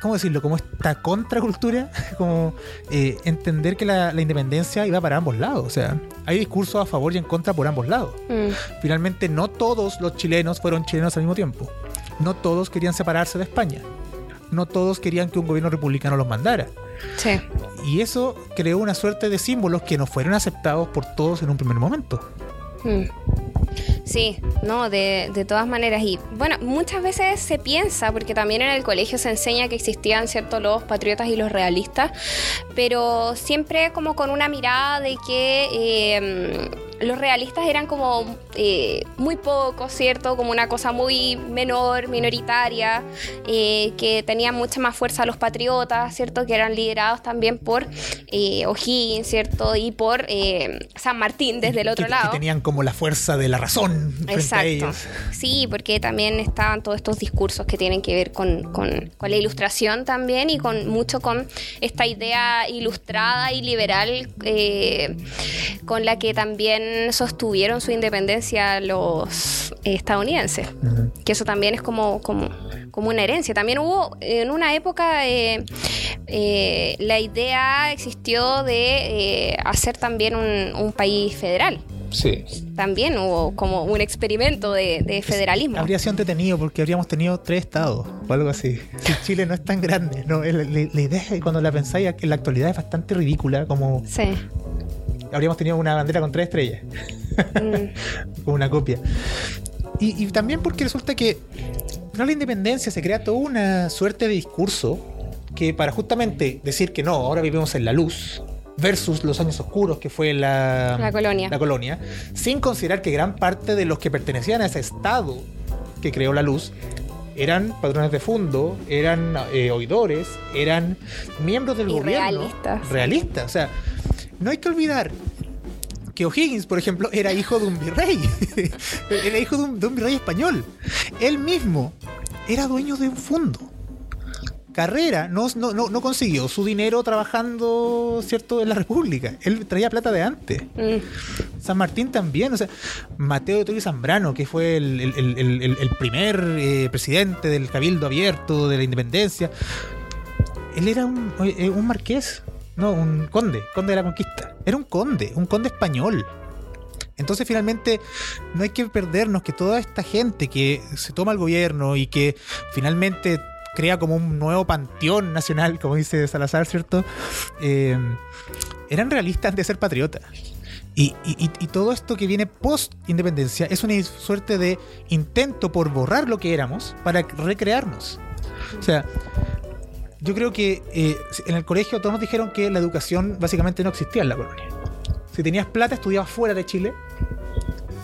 ¿Cómo decirlo? Como esta contracultura, (laughs) como eh, entender que la, la independencia iba para ambos lados. O sea, hay discursos a favor y en contra por ambos lados. Mm, Finalmente, no todos los chilenos fueron chilenos al mismo tiempo. No todos querían separarse de España. No todos querían que un gobierno republicano los mandara. sí. Y eso creó una suerte de símbolos que no fueron aceptados por todos en un primer momento. Mm. Sí, no, de, de todas maneras. Y bueno, muchas veces se piensa, porque también en el colegio se enseña que existían, ¿cierto?, los patriotas y los realistas, pero siempre como con una mirada de que eh, los realistas eran como eh, muy pocos, ¿cierto? Como una cosa muy menor, minoritaria, eh, que tenían mucha más fuerza los patriotas, ¿cierto? Que eran liderados también por eh, O'Higgins, ¿cierto? Y por eh, San Martín desde el otro que, lado. Que tenían como la fuerza de la razón frente a Exacto. ellos. Sí, porque también estaban todos estos discursos que tienen que ver con, con- con la ilustración también y con mucho con esta idea ilustrada y liberal eh, con la que también sostuvieron su independencia los estadounidenses. Que eso también es como, como, como una herencia. También hubo en una época eh, eh, la idea existió de eh, hacer también un, un país federal. Sí. También hubo como un experimento de, de federalismo. Habría sido entretenido porque habríamos tenido tres estados o algo así. (laughs) Si Chile no es tan grande, ¿no? La, la- la idea, es, cuando la pensáis, en la actualidad es bastante ridícula. Como Sí. Habríamos tenido una bandera con tres estrellas, Mm, (laughs) una copia. Y, y también porque resulta que no la independencia se crea toda una suerte de discurso que para justamente decir que no, ahora vivimos en la luz versus los años oscuros que fue la, La colonia. la colonia, sin considerar que gran parte de los que pertenecían a ese estado que creó la luz eran patrones de fondo, eran eh, oidores, eran miembros del Y gobierno. realistas. Realistas. O sea, no hay que olvidar que O'Higgins, por ejemplo, era hijo de un virrey. (laughs) era hijo de un, de un virrey español. Él mismo era dueño de un fondo. Carrera no, no, no, consiguió su dinero trabajando, ¿cierto?, en la República. Él traía plata de antes. mm, San Martín también, o sea, Mateo de Toro Zambrano, que fue el, el- el- el- el- el primer eh, presidente del Cabildo Abierto, de la Independencia, él era un, eh, un marqués, no, un conde, conde de la conquista. Era un conde, un conde español. Entonces finalmente no hay que perdernos que toda esta gente que se toma el gobierno y que finalmente crea como un nuevo panteón nacional, como dice Salazar, ¿cierto? Eh, eran realistas de ser patriotas. Y, y- y- todo esto que viene post independencia es una suerte de intento por borrar lo que éramos para recrearnos. O sea, yo creo que eh, en el colegio todos nos dijeron que la educación básicamente no existía en la colonia. Si tenías plata, estudiabas fuera de Chile.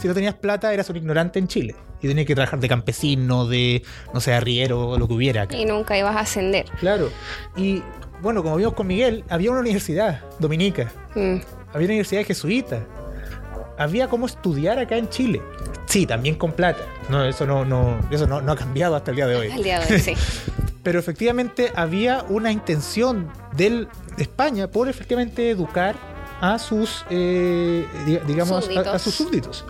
Si no tenías plata, eras un ignorante en Chile. Y tenías que trabajar de campesino, de, no sé, arriero, lo que hubiera acá. y nunca ibas a ascender. Claro. Y bueno, como vimos con Miguel, había una universidad dominica, Mm, había una universidad jesuita, había cómo estudiar acá en Chile. Sí, también con plata. No, eso no, no, eso no, no ha cambiado hasta el día de hoy. al día de hoy, sí. (laughs) Pero efectivamente había una intención del, de España por efectivamente educar a sus, eh, diga- digamos, a, sus súbditos.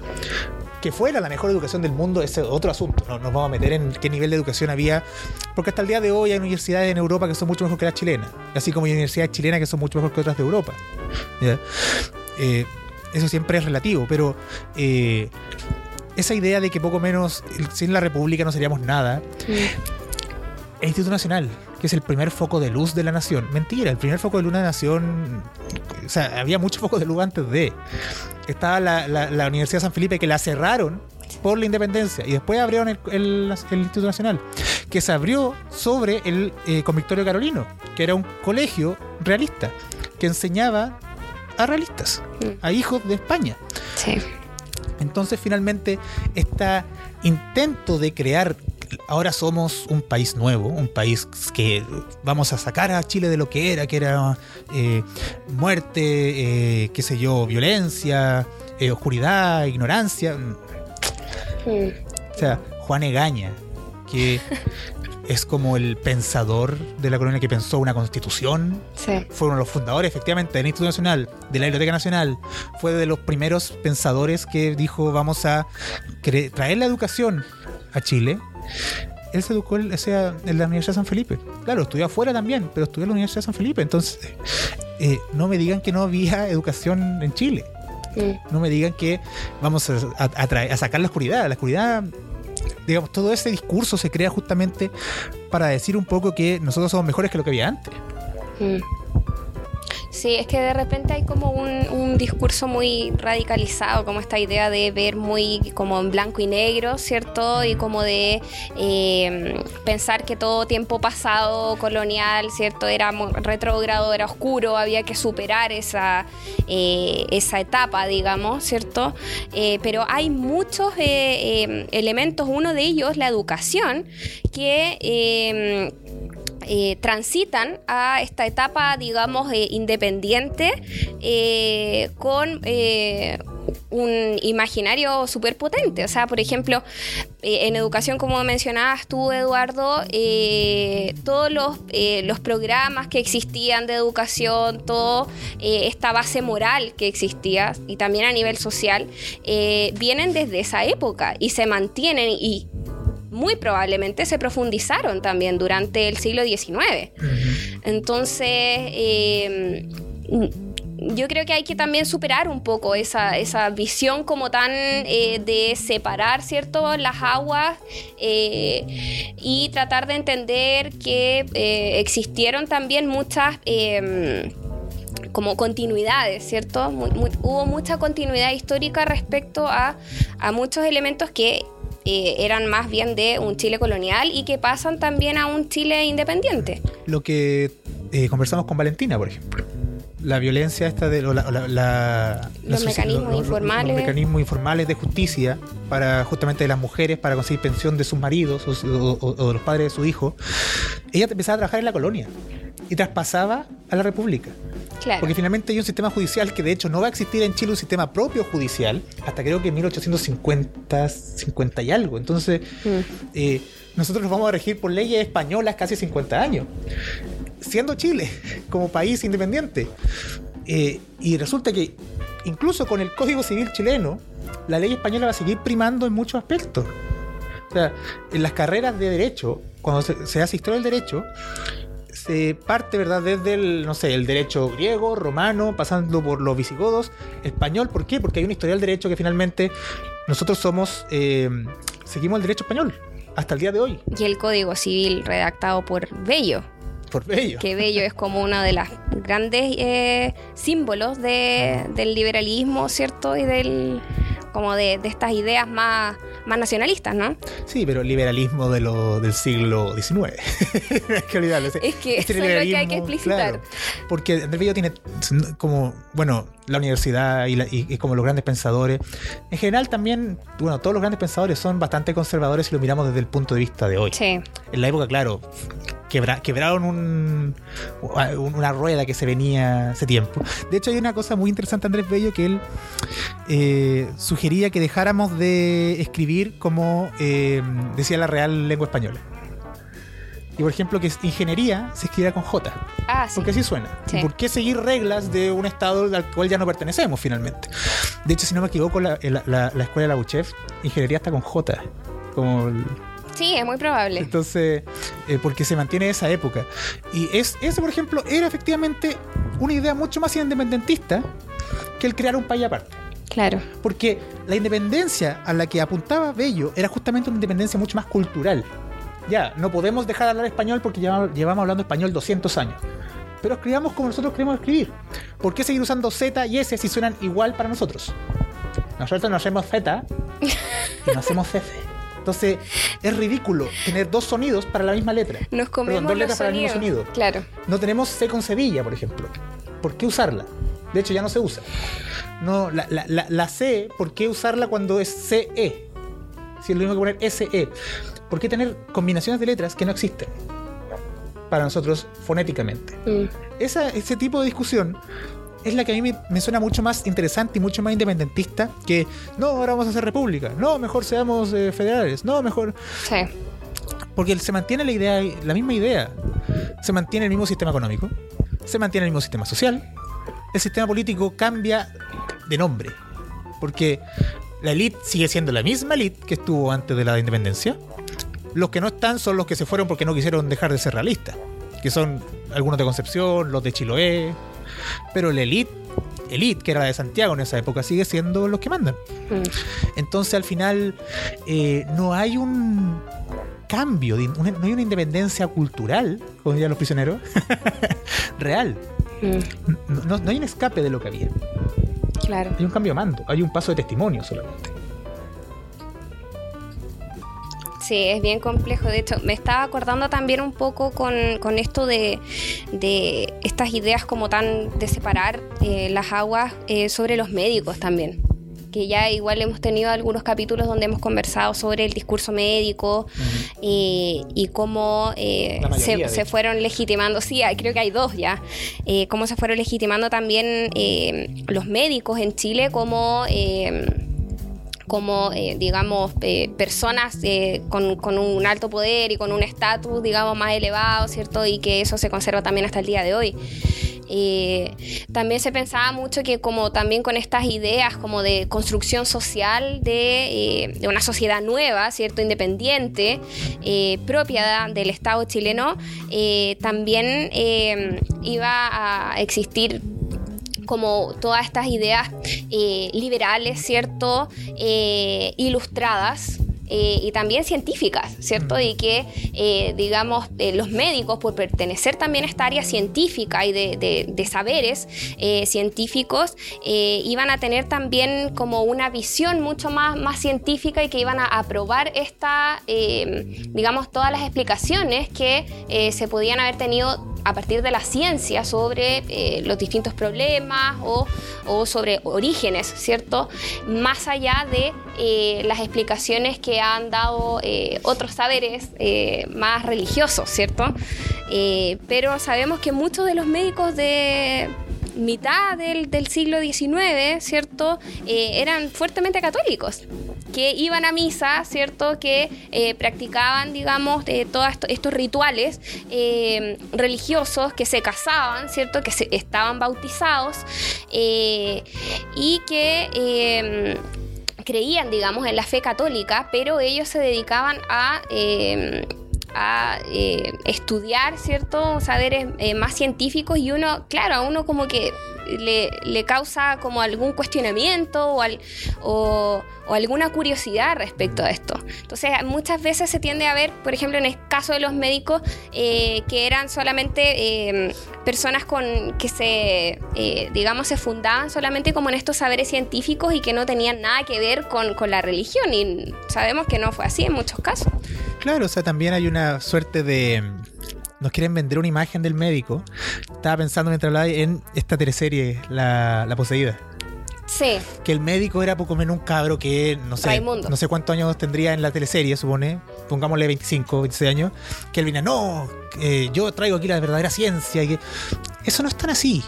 Que fuera la mejor educación del mundo es otro asunto. No nos vamos a meter en qué nivel de educación había. Porque hasta el día de hoy hay universidades en Europa que son mucho mejor que las chilenas. Así como hay universidades chilenas que son mucho mejor que otras de Europa. ¿Ya? Eh, eso siempre es relativo. Pero eh, esa idea de que poco menos sin la República no seríamos nada. El Instituto Nacional, que es el primer foco de luz de la nación. Mentira, el primer foco de luz de la nación. O sea, había muchos focos de luz antes de. Estaba la, la- la Universidad de San Felipe que la cerraron por la independencia y después abrieron el, el- el Instituto Nacional, que se abrió sobre el eh, Convictorio Carolino, que era un colegio realista que enseñaba a realistas, a hijos de España. Sí. Entonces, finalmente, este intento de crear, ahora somos un país nuevo, un país que vamos a sacar a Chile de lo que era, que era eh, muerte, eh, qué sé yo, violencia, eh, oscuridad, ignorancia. Mm. O sea, Juan Egaña, que (laughs) es como el pensador de la colonia que pensó una constitución, Sí. fue uno de los fundadores, efectivamente, del Instituto Nacional, de la Biblioteca Nacional. Fue de los primeros pensadores que dijo: Vamos a traer la educación a Chile. Él se educó en, o sea, en la Universidad de San Felipe. Claro, estudió afuera también, pero estudió en la Universidad de San Felipe. Entonces, (laughs) eh, no me digan que no había (laughs) educación en Chile. No me digan que vamos a, a- sacar la oscuridad. La oscuridad, digamos, todo ese discurso se crea justamente para decir un poco que nosotros somos mejores que lo que había antes. Mm. Sí, es que de repente hay como un, un discurso muy radicalizado, como esta idea de ver muy como en blanco y negro, ¿cierto? Y como de eh, pensar que todo tiempo pasado colonial, ¿cierto? Era retrógrado, era oscuro, había que superar esa, eh, esa etapa, digamos, ¿cierto? Eh, pero hay muchos eh, eh, elementos, uno de ellos, la educación, que... eh, transitan a esta etapa, digamos, eh, independiente eh, con un imaginario súper potente. O sea, por ejemplo, en educación, como mencionabas tú, Eduardo, todos los, los programas que existían de educación, toda esta base moral que existía y también a nivel social, vienen desde esa época y se mantienen y muy probablemente se profundizaron también durante el siglo XIX. Entonces, eh, yo creo que hay que también superar un poco esa, esa visión como tan eh, de separar, ¿cierto?, las aguas eh, y tratar de entender que eh, existieron también muchas... eh, como continuidades, ¿cierto? Hubo mucha continuidad histórica respecto a, a muchos elementos que eh, eran más bien de un Chile colonial y que pasan también a un Chile independiente. lo que eh, conversamos con Valentina, por ejemplo. La violencia esta de la- la- la- Los mecanismos informales. los mecanismos informales de justicia para justamente las mujeres para conseguir pensión de sus maridos o, o- de los padres de su hijo. Ella empezaba a trabajar en la colonia y traspasaba a la república. Claro. Porque finalmente hay un sistema judicial que de hecho no va a existir en Chile un sistema propio judicial hasta creo que 1850, 50 y algo. Entonces, Mm. eh, nosotros nos vamos a regir por leyes españolas casi 50 años, siendo Chile como país independiente. Eh, y resulta que incluso con el Código Civil chileno, la ley española va a seguir primando en muchos aspectos. O sea, en las carreras de derecho, cuando se, se hace historia del derecho, se parte, ¿verdad? Desde el, no sé, el derecho griego, romano, pasando por los visigodos, español. ¿Por qué? Porque hay un historial del derecho que finalmente nosotros somos, eh, seguimos el derecho español hasta el día de hoy, Y el Código Civil redactado por Bello, por ello. que Bello es como uno de los grandes eh, símbolos de- del liberalismo, ¿cierto? Y del como de, de estas ideas más, más nacionalistas, ¿no? Sí, pero liberalismo de lo, del siglo XIX. (laughs) hay que olvidarlo. Es que este eso es lo que hay que explicitar. claro, porque Andrés Bello tiene como, bueno, la universidad y, la- y- y como los grandes pensadores. En general también, bueno, todos los grandes pensadores son bastante conservadores si lo miramos desde el punto de vista de hoy. Sí. En la época, claro, quebra- quebraron un- un- una rueda que se venía hace tiempo. De hecho, hay una cosa muy interesante, Andrés Bello, que él eh, sugería que dejáramos de escribir como eh, decía la Real Lengua Española. Y por ejemplo, que ingeniería se escribiera con J, Ah, sí. porque así suena. Sí. ¿Y por qué seguir reglas de un estado al cual ya no pertenecemos finalmente? De hecho, si no me equivoco, la, la- la- la escuela de la UCHEF, ingeniería está con J, como el- Sí, es muy probable. entonces, eh, porque se mantiene esa época. Y es, ese, por ejemplo, era efectivamente una idea mucho más independentista que el crear un país aparte. Claro. Porque la independencia a la que apuntaba Bello era justamente una independencia mucho más cultural. Ya, no podemos dejar de hablar español porque llevamos, llevamos hablando español 200 años. Pero escribamos como nosotros queremos escribir. ¿Por qué seguir usando Z y S si suenan igual para nosotros? Nosotros no hacemos Z y no hacemos CC. Entonces, es ridículo tener dos sonidos para la misma letra. Nos comemos Perdón, dos letras para el mismo sonido. Claro. No tenemos C con Sevilla, por ejemplo. ¿Por qué usarla? De hecho, ya no se usa. No, la, la- la- la C, ¿por qué usarla cuando es CE? Si es lo mismo que poner SE. ¿Por qué tener combinaciones de letras que no existen? Para nosotros, fonéticamente. Mm. Esa, ese tipo de discusión es la que a mí me, me suena mucho más interesante y mucho más independentista que, no, ahora vamos a hacer república. No, mejor seamos eh, federales. No, mejor Sí. porque se mantiene la idea, la misma idea. Se mantiene el mismo sistema económico, se mantiene el mismo sistema social. El sistema político cambia de nombre. Porque la elite sigue siendo la misma elite que estuvo antes de la independencia. Los que no están son los que se fueron porque no quisieron dejar de ser realistas. Que son algunos de Concepción, los de Chiloé. Pero la elite, elite, que era la de Santiago en esa época, sigue siendo los que mandan. Mm. Entonces al final eh, no hay un cambio, una- no hay una independencia cultural, como dirían los prisioneros, (laughs) real. Mm. No, no- no hay un escape de lo que había. Claro. Hay un cambio de mando, hay un paso de testimonio solamente. Sí, es bien complejo. De hecho, me estaba acordando también un poco con, con esto de, de estas ideas como tan de separar eh, las aguas eh, sobre los médicos también. Que ya igual hemos tenido algunos capítulos donde hemos conversado sobre el discurso médico eh, y cómo eh, mayoría, se, fueron legitimando, sí, hay- creo que hay dos ya, eh, cómo se fueron legitimando también eh, los médicos en Chile como... como, eh, digamos, eh, personas eh, con, un alto poder y con un estatus, digamos, más elevado, ¿cierto? Y que eso se conserva también hasta el día de hoy. También se pensaba mucho que como también con estas ideas como de construcción social de, de una sociedad nueva, ¿cierto? Independiente, propia del Estado chileno, también iba a existir como todas estas ideas eh, liberales, ¿cierto? Eh, ilustradas. eh, y también científicas, ¿cierto? Y que, eh, digamos, eh, los médicos, por pertenecer también a esta área científica y de, de- de saberes eh, científicos, eh, iban a tener también como una visión mucho más, más científica y que iban a aprobar esta, digamos, todas las explicaciones que eh, se podían haber tenido a partir de la ciencia sobre eh, los distintos problemas o, o sobre orígenes, ¿cierto? Más allá de eh, las explicaciones que han dado eh, otros saberes más religiosos, ¿cierto? Pero sabemos que muchos de los médicos de mitad del, del siglo XIX, ¿cierto? Eh, eran fuertemente católicos que iban a misa, ¿cierto? Que eh, practicaban, digamos, de todos esto- estos rituales eh, religiosos, que se casaban, ¿cierto? Que se, estaban bautizados eh, y que... eh, creían, digamos, en la fe católica, pero ellos se dedicaban a, eh, a eh, estudiar, ¿cierto? Saberes eh, más científicos y uno, claro, a uno como que le, le causa como algún cuestionamiento o, al- o- alguna curiosidad respecto a esto. Entonces, muchas veces se tiende a ver, por ejemplo, en el caso de los médicos, eh, que eran solamente eh, personas con que se, eh, digamos, se fundaban solamente como en estos saberes científicos y que no tenían nada que ver con la religión. Y sabemos que no fue así en muchos casos. Claro, o sea, también hay una suerte de. Nos quieren vender una imagen del médico. Estaba pensando mientras hablaba en esta teleserie, La, la Poseída. Sí, Que el médico era poco menos un cabro que no sé, Raimundo. no sé cuántos años tendría en la teleserie, supone. Pongámosle 25, 26 años. Que él viene, no, eh, yo traigo aquí la verdadera ciencia. y que... Eso no es tan así.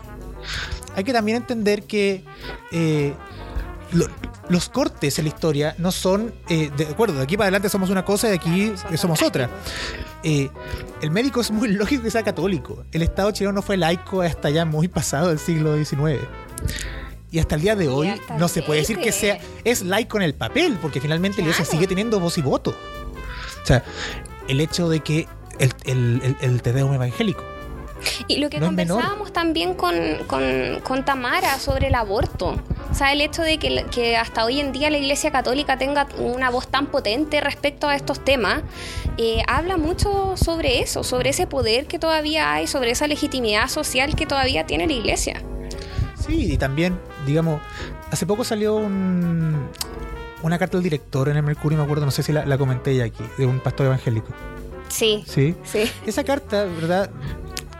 Hay que también entender que eh, lo- los cortes en la historia no son, eh, de acuerdo, de aquí para adelante somos una cosa y de aquí somos otra. Eh, el médico es muy lógico que sea católico. El Estado chileno no fue laico hasta ya muy pasado del siglo XIX. Y hasta el día de hoy no se puede decir que sea es laico en el papel, porque finalmente la iglesia Claro. sigue teniendo voz y voto. O sea, el hecho de que el, el, el, el Te Deum evangélico. Y lo que No conversábamos también con, con- con Tamara sobre el aborto. O sea, el hecho de que hasta hoy en día la Iglesia Católica tenga una voz tan potente respecto a estos temas, eh, habla mucho sobre eso, sobre ese poder que todavía hay, sobre esa legitimidad social que todavía tiene la Iglesia. Sí, y también, digamos, hace poco salió un- una carta del director en el Mercurio, me acuerdo, no sé si la, la comenté ya aquí, de un pastor evangélico. Sí, Sí. sí. Esa carta, ¿verdad?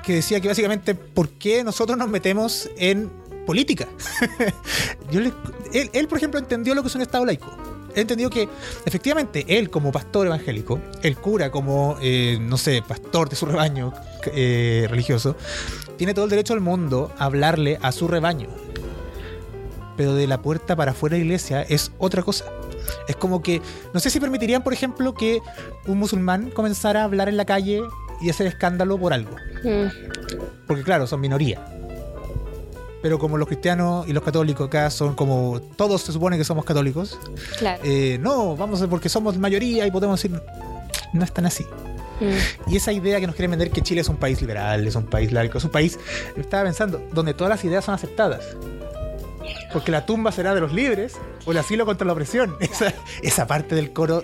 Que decía que básicamente, ¿por qué nosotros nos metemos en política? (laughs) Yo le- él, él, por ejemplo, entendió lo que es un Estado laico. Él entendió que, efectivamente, él como pastor evangélico, el cura como, eh, no sé, pastor de su rebaño eh, religioso, tiene todo el derecho del mundo a hablarle a su rebaño. Pero de la puerta para afuera de la iglesia es otra cosa. Es como que, no sé si permitirían, por ejemplo, que un musulmán comenzara a hablar en la calle y hacer escándalo por algo. Mm, Porque claro, son minoría. Pero como los cristianos y los católicos acá son como todos se supone que somos católicos, claro. eh, no, vamos a porque somos mayoría y podemos decir, no es tan así. Mm, Y esa idea que nos quieren vender que Chile es un país liberal, es un país laico, es un país, estaba pensando, donde todas las ideas son aceptadas. Porque la tumba será de los libres o el asilo contra la opresión. (laughs) Esa, esa parte del coro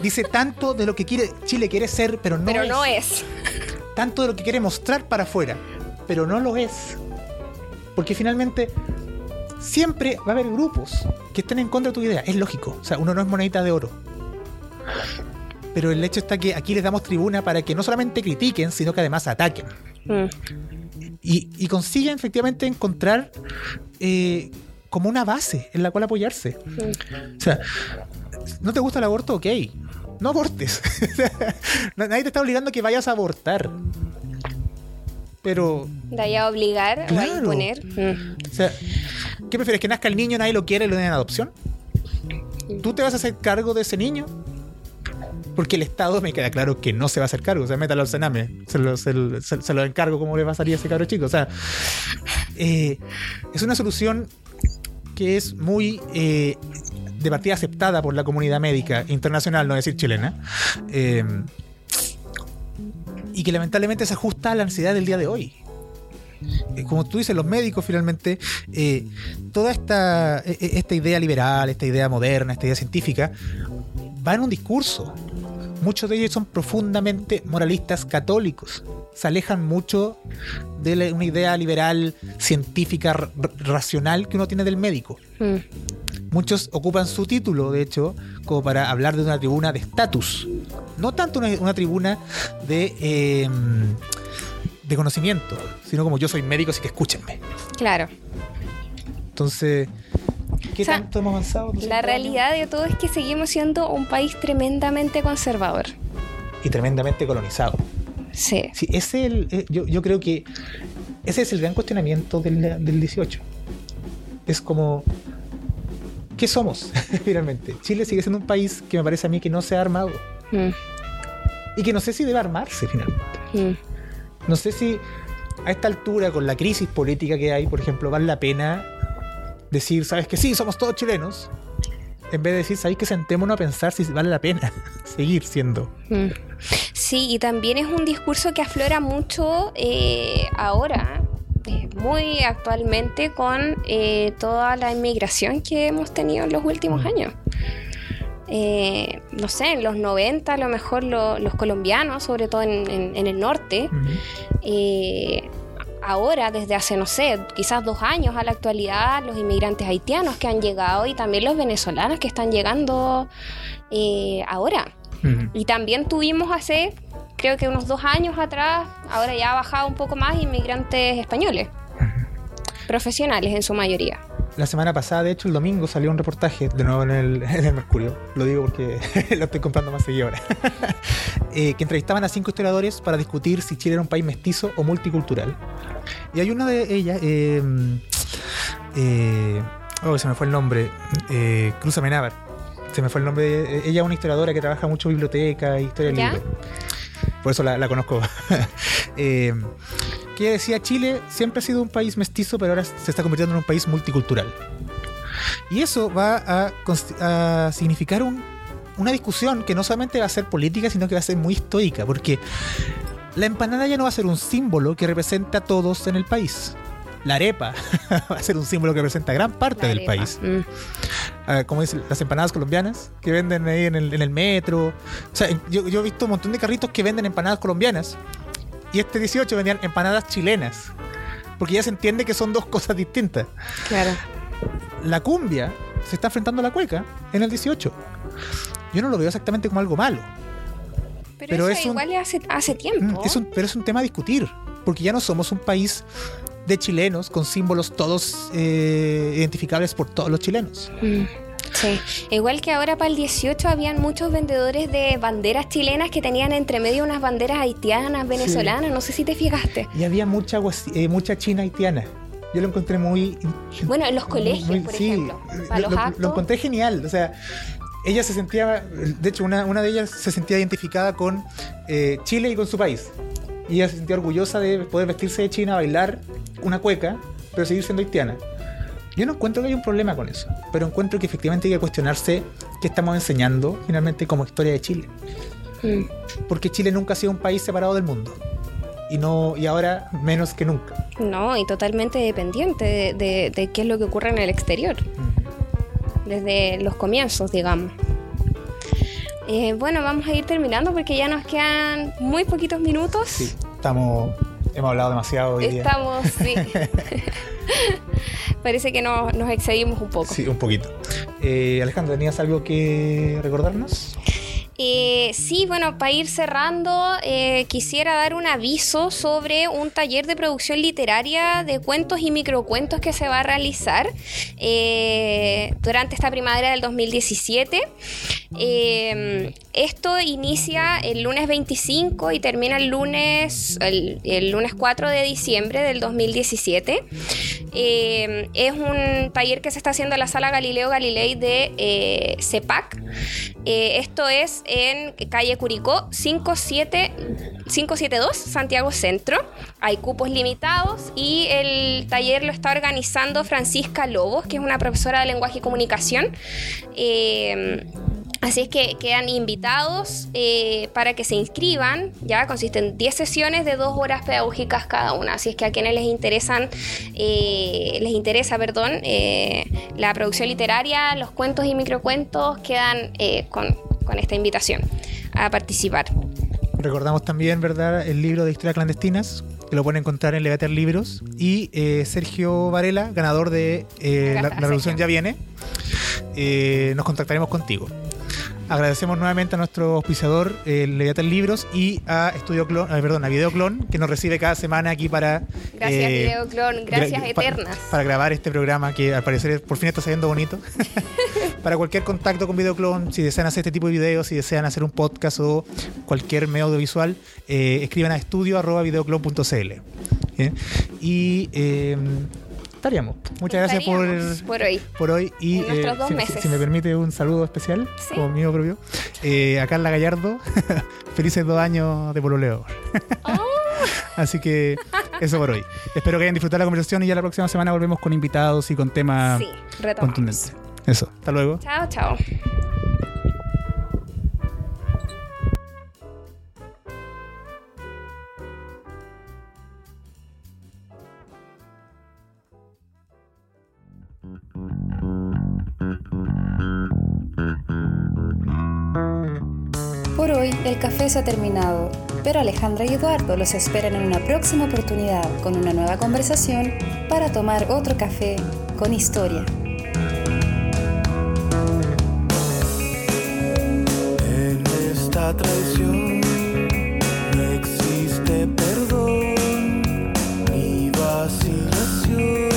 dice tanto de lo que quiere Chile quiere ser, pero no Pero es. no es. Tanto de lo que quiere mostrar para afuera, pero no lo es. Porque finalmente siempre va a haber grupos que estén en contra de tu idea. Es lógico. O sea, uno no es monedita de oro. Pero el hecho está que aquí les damos tribuna para que no solamente critiquen, sino que además ataquen. Mm, Y, y consiguen efectivamente encontrar eh, como una base en la cual apoyarse. mm. O sea, ¿no te gusta el aborto? Ok. No abortes. (laughs) (laughs) Nadie te está obligando a que vayas a abortar. Pero, De ahí a obligar o a imponer. Mm, o sea, ¿qué prefieres? ¿Que nazca el niño, nadie lo quiere y lo den en adopción? ¿Tú te vas a hacer cargo de ese niño? Porque el Estado me queda claro que no se va a hacer cargo. O sea, métalo al Sename. Se lo, se lo- se- lo encargo cómo le va a salir a ese cabro chico. O sea, eh, es una solución que es muy eh, de partida aceptada por la comunidad médica internacional, no decir chilena. eh, y que lamentablemente se ajusta a la necesidad del día de hoy. Eh, Como tú dices, los médicos finalmente, eh, toda esta, e- e- esta idea liberal, esta idea moderna, esta idea científica, va en un discurso. Muchos de ellos son profundamente moralistas católicos. Se alejan mucho de la- una idea liberal, científica, racional que uno tiene del médico. mm. Muchos ocupan su título, de hecho, como para hablar de una tribuna de estatus. No tanto una, una tribuna de, eh, de conocimiento, sino como yo soy médico, así que escúchenme. Claro. Entonces, ¿qué O sea, tanto hemos avanzado? La 200 años? realidad de todo es que seguimos siendo un país tremendamente conservador. Y tremendamente colonizado. Sí. Sí, ese es el, eh, yo, yo creo que ese es el gran cuestionamiento del, del 18. Es como, ¿qué somos (laughs) finalmente? Chile sigue siendo un país que me parece a mí que no se ha armado. Mm, Y que no sé si debe armarse finalmente. mm. No sé si a esta altura, con la crisis política que hay, por ejemplo, vale la pena decir, ¿sabes que sí? Somos todos chilenos. En vez de decir, ¿sabéis que sentémonos a pensar si vale la pena (laughs) seguir siendo? Mm. Sí, y también es un discurso que aflora mucho eh, ahora, muy actualmente, con eh, toda la inmigración que hemos tenido en los últimos años. Eh, no sé, en los 90 a lo mejor lo- los colombianos, sobre todo en, en- en el norte, eh, ahora, desde hace, no sé, quizás dos años a la actualidad, los inmigrantes haitianos que han llegado y también los venezolanos que están llegando eh, ahora. Y también tuvimos hace, creo que unos dos años atrás, ahora ya ha bajado un poco más, inmigrantes españoles. Profesionales en su mayoría. La semana pasada, de hecho, el domingo salió un reportaje, de nuevo en el, (laughs) en el Mercurio, lo digo porque (laughs) lo estoy comprando más seguido ahora, (laughs) eh, que entrevistaban a cinco historiadores para discutir si Chile era un país mestizo o multicultural. Y hay una de ellas, eh, eh, oh, se me fue el nombre, eh, Cruz Amenábar, se me fue el nombre, de- ella es una historiadora que trabaja mucho en biblioteca historia del libro. Por eso la, conozco. (laughs) Eh, que decía, Chile siempre ha sido un país mestizo, pero ahora se está convirtiendo en un país multicultural. Y eso va a, significar un- una discusión que no solamente va a ser política, sino que va a ser muy histórica, porque la empanada ya no va a ser un símbolo que representa a todos en el país. La arepa (laughs) va a ser un símbolo que representa gran parte del país. Mm. Ah, como dicen, las empanadas colombianas que venden ahí en el, en el metro. O sea, yo, yo he visto un montón de carritos que venden empanadas colombianas. Y este 18 vendían empanadas chilenas. Porque ya se entiende que son dos cosas distintas. Claro. La cumbia se está enfrentando a la cueca en el 18. Yo no lo veo exactamente como algo malo. Pero, Pero eso es un- igual es hace, hace Mm, tiempo. Es un, pero es un tema a discutir. Porque ya no somos un país de chilenos con símbolos todos eh, identificables por todos los chilenos. Mm, Sí, igual que ahora para el 18 habían muchos vendedores de banderas chilenas que tenían entre medio unas banderas haitianas, venezolanas, no sé si te fijaste. Y había mucha, eh, mucha china haitiana. Yo lo encontré muy. Bueno, en los colegios, muy- por sí, ejemplo, para lo, los lo- actos. lo encontré genial. O sea, ella se sentía. De hecho, una, una de ellas se sentía identificada con eh, Chile y con su país. Y ella se sentía orgullosa de poder vestirse de china, bailar una cueca, pero seguir siendo haitiana. Yo no encuentro que haya un problema con eso, pero encuentro que efectivamente hay que cuestionarse qué estamos enseñando finalmente como historia de Chile. Mm, Porque Chile nunca ha sido un país separado del mundo. Y, no, y ahora menos que nunca. No, y totalmente dependiente de, de- de qué es lo que ocurre en el exterior, desde los comienzos, digamos. Eh, bueno, vamos a ir terminando porque ya nos quedan muy poquitos minutos. Sí, estamos. Hemos hablado demasiado hoy día. Estamos, sí. (laughs) (laughs) Parece que no- nos excedimos un poco. Sí, un poquito. Eh, Alejandro, ¿tenías algo que recordarnos? Eh, sí, bueno, para ir cerrando, eh, quisiera dar un aviso sobre un taller de producción literaria de cuentos y microcuentos que se va a realizar eh, durante esta primavera del 2017. Eh, esto inicia el lunes 25 y termina el lunes, el, el lunes 4 de diciembre del 2017. Eh, es un taller que se está haciendo en la sala Galileo Galilei de CEPAC. Eh, esto es en calle Curicó 57 572, Santiago Centro. Hay cupos limitados y el taller lo está organizando Francisca Lobos, que es una profesora de lenguaje y comunicación. Eh, Así es que quedan invitados eh, para que se inscriban. Ya consisten 10 sesiones de dos horas pedagógicas cada una. Así es que a quienes les interesan, eh, les interesa, perdón, la producción literaria, los cuentos y microcuentos quedan con, con esta invitación a participar. Recordamos también, ¿verdad?, el libro de Historias Clandestinas, que lo pueden encontrar en Levater Libros. Y eh, Sergio Varela, ganador de eh, la, Revolución Sergio. Ya Viene, eh, nos contactaremos contigo. Agradecemos nuevamente a nuestro auspiciador, eh, Leviathan Libros, y a Estudio Clon, eh, perdón, a Videoclon, que nos recibe cada semana aquí para. Gracias, eh, Videoclon. Gracias, gra- pa- eternas. para grabar este programa que al parecer por fin está saliendo bonito. (laughs) para cualquier contacto con Videoclon, si desean hacer este tipo de videos, si desean hacer un podcast o cualquier medio audiovisual, eh, escriban a estudio.videoclon.cl. Y estaríamos. Muchas gracias por, por hoy. por hoy. Y dos si, me permite un saludo especial, Sí. como mío propio, eh, a Carla Gallardo. (laughs) Felices dos años de pololeo. (laughs) Así que eso por hoy. Espero que hayan disfrutado la conversación y ya la próxima semana volvemos con invitados y con temas Sí, contundentes. Eso, hasta luego. Chao, chao. hoy el café se ha terminado, pero Alejandra y Eduardo los esperan en una próxima oportunidad con una nueva conversación para tomar otro café con historia. En esta traición no existe perdón ni vacilación.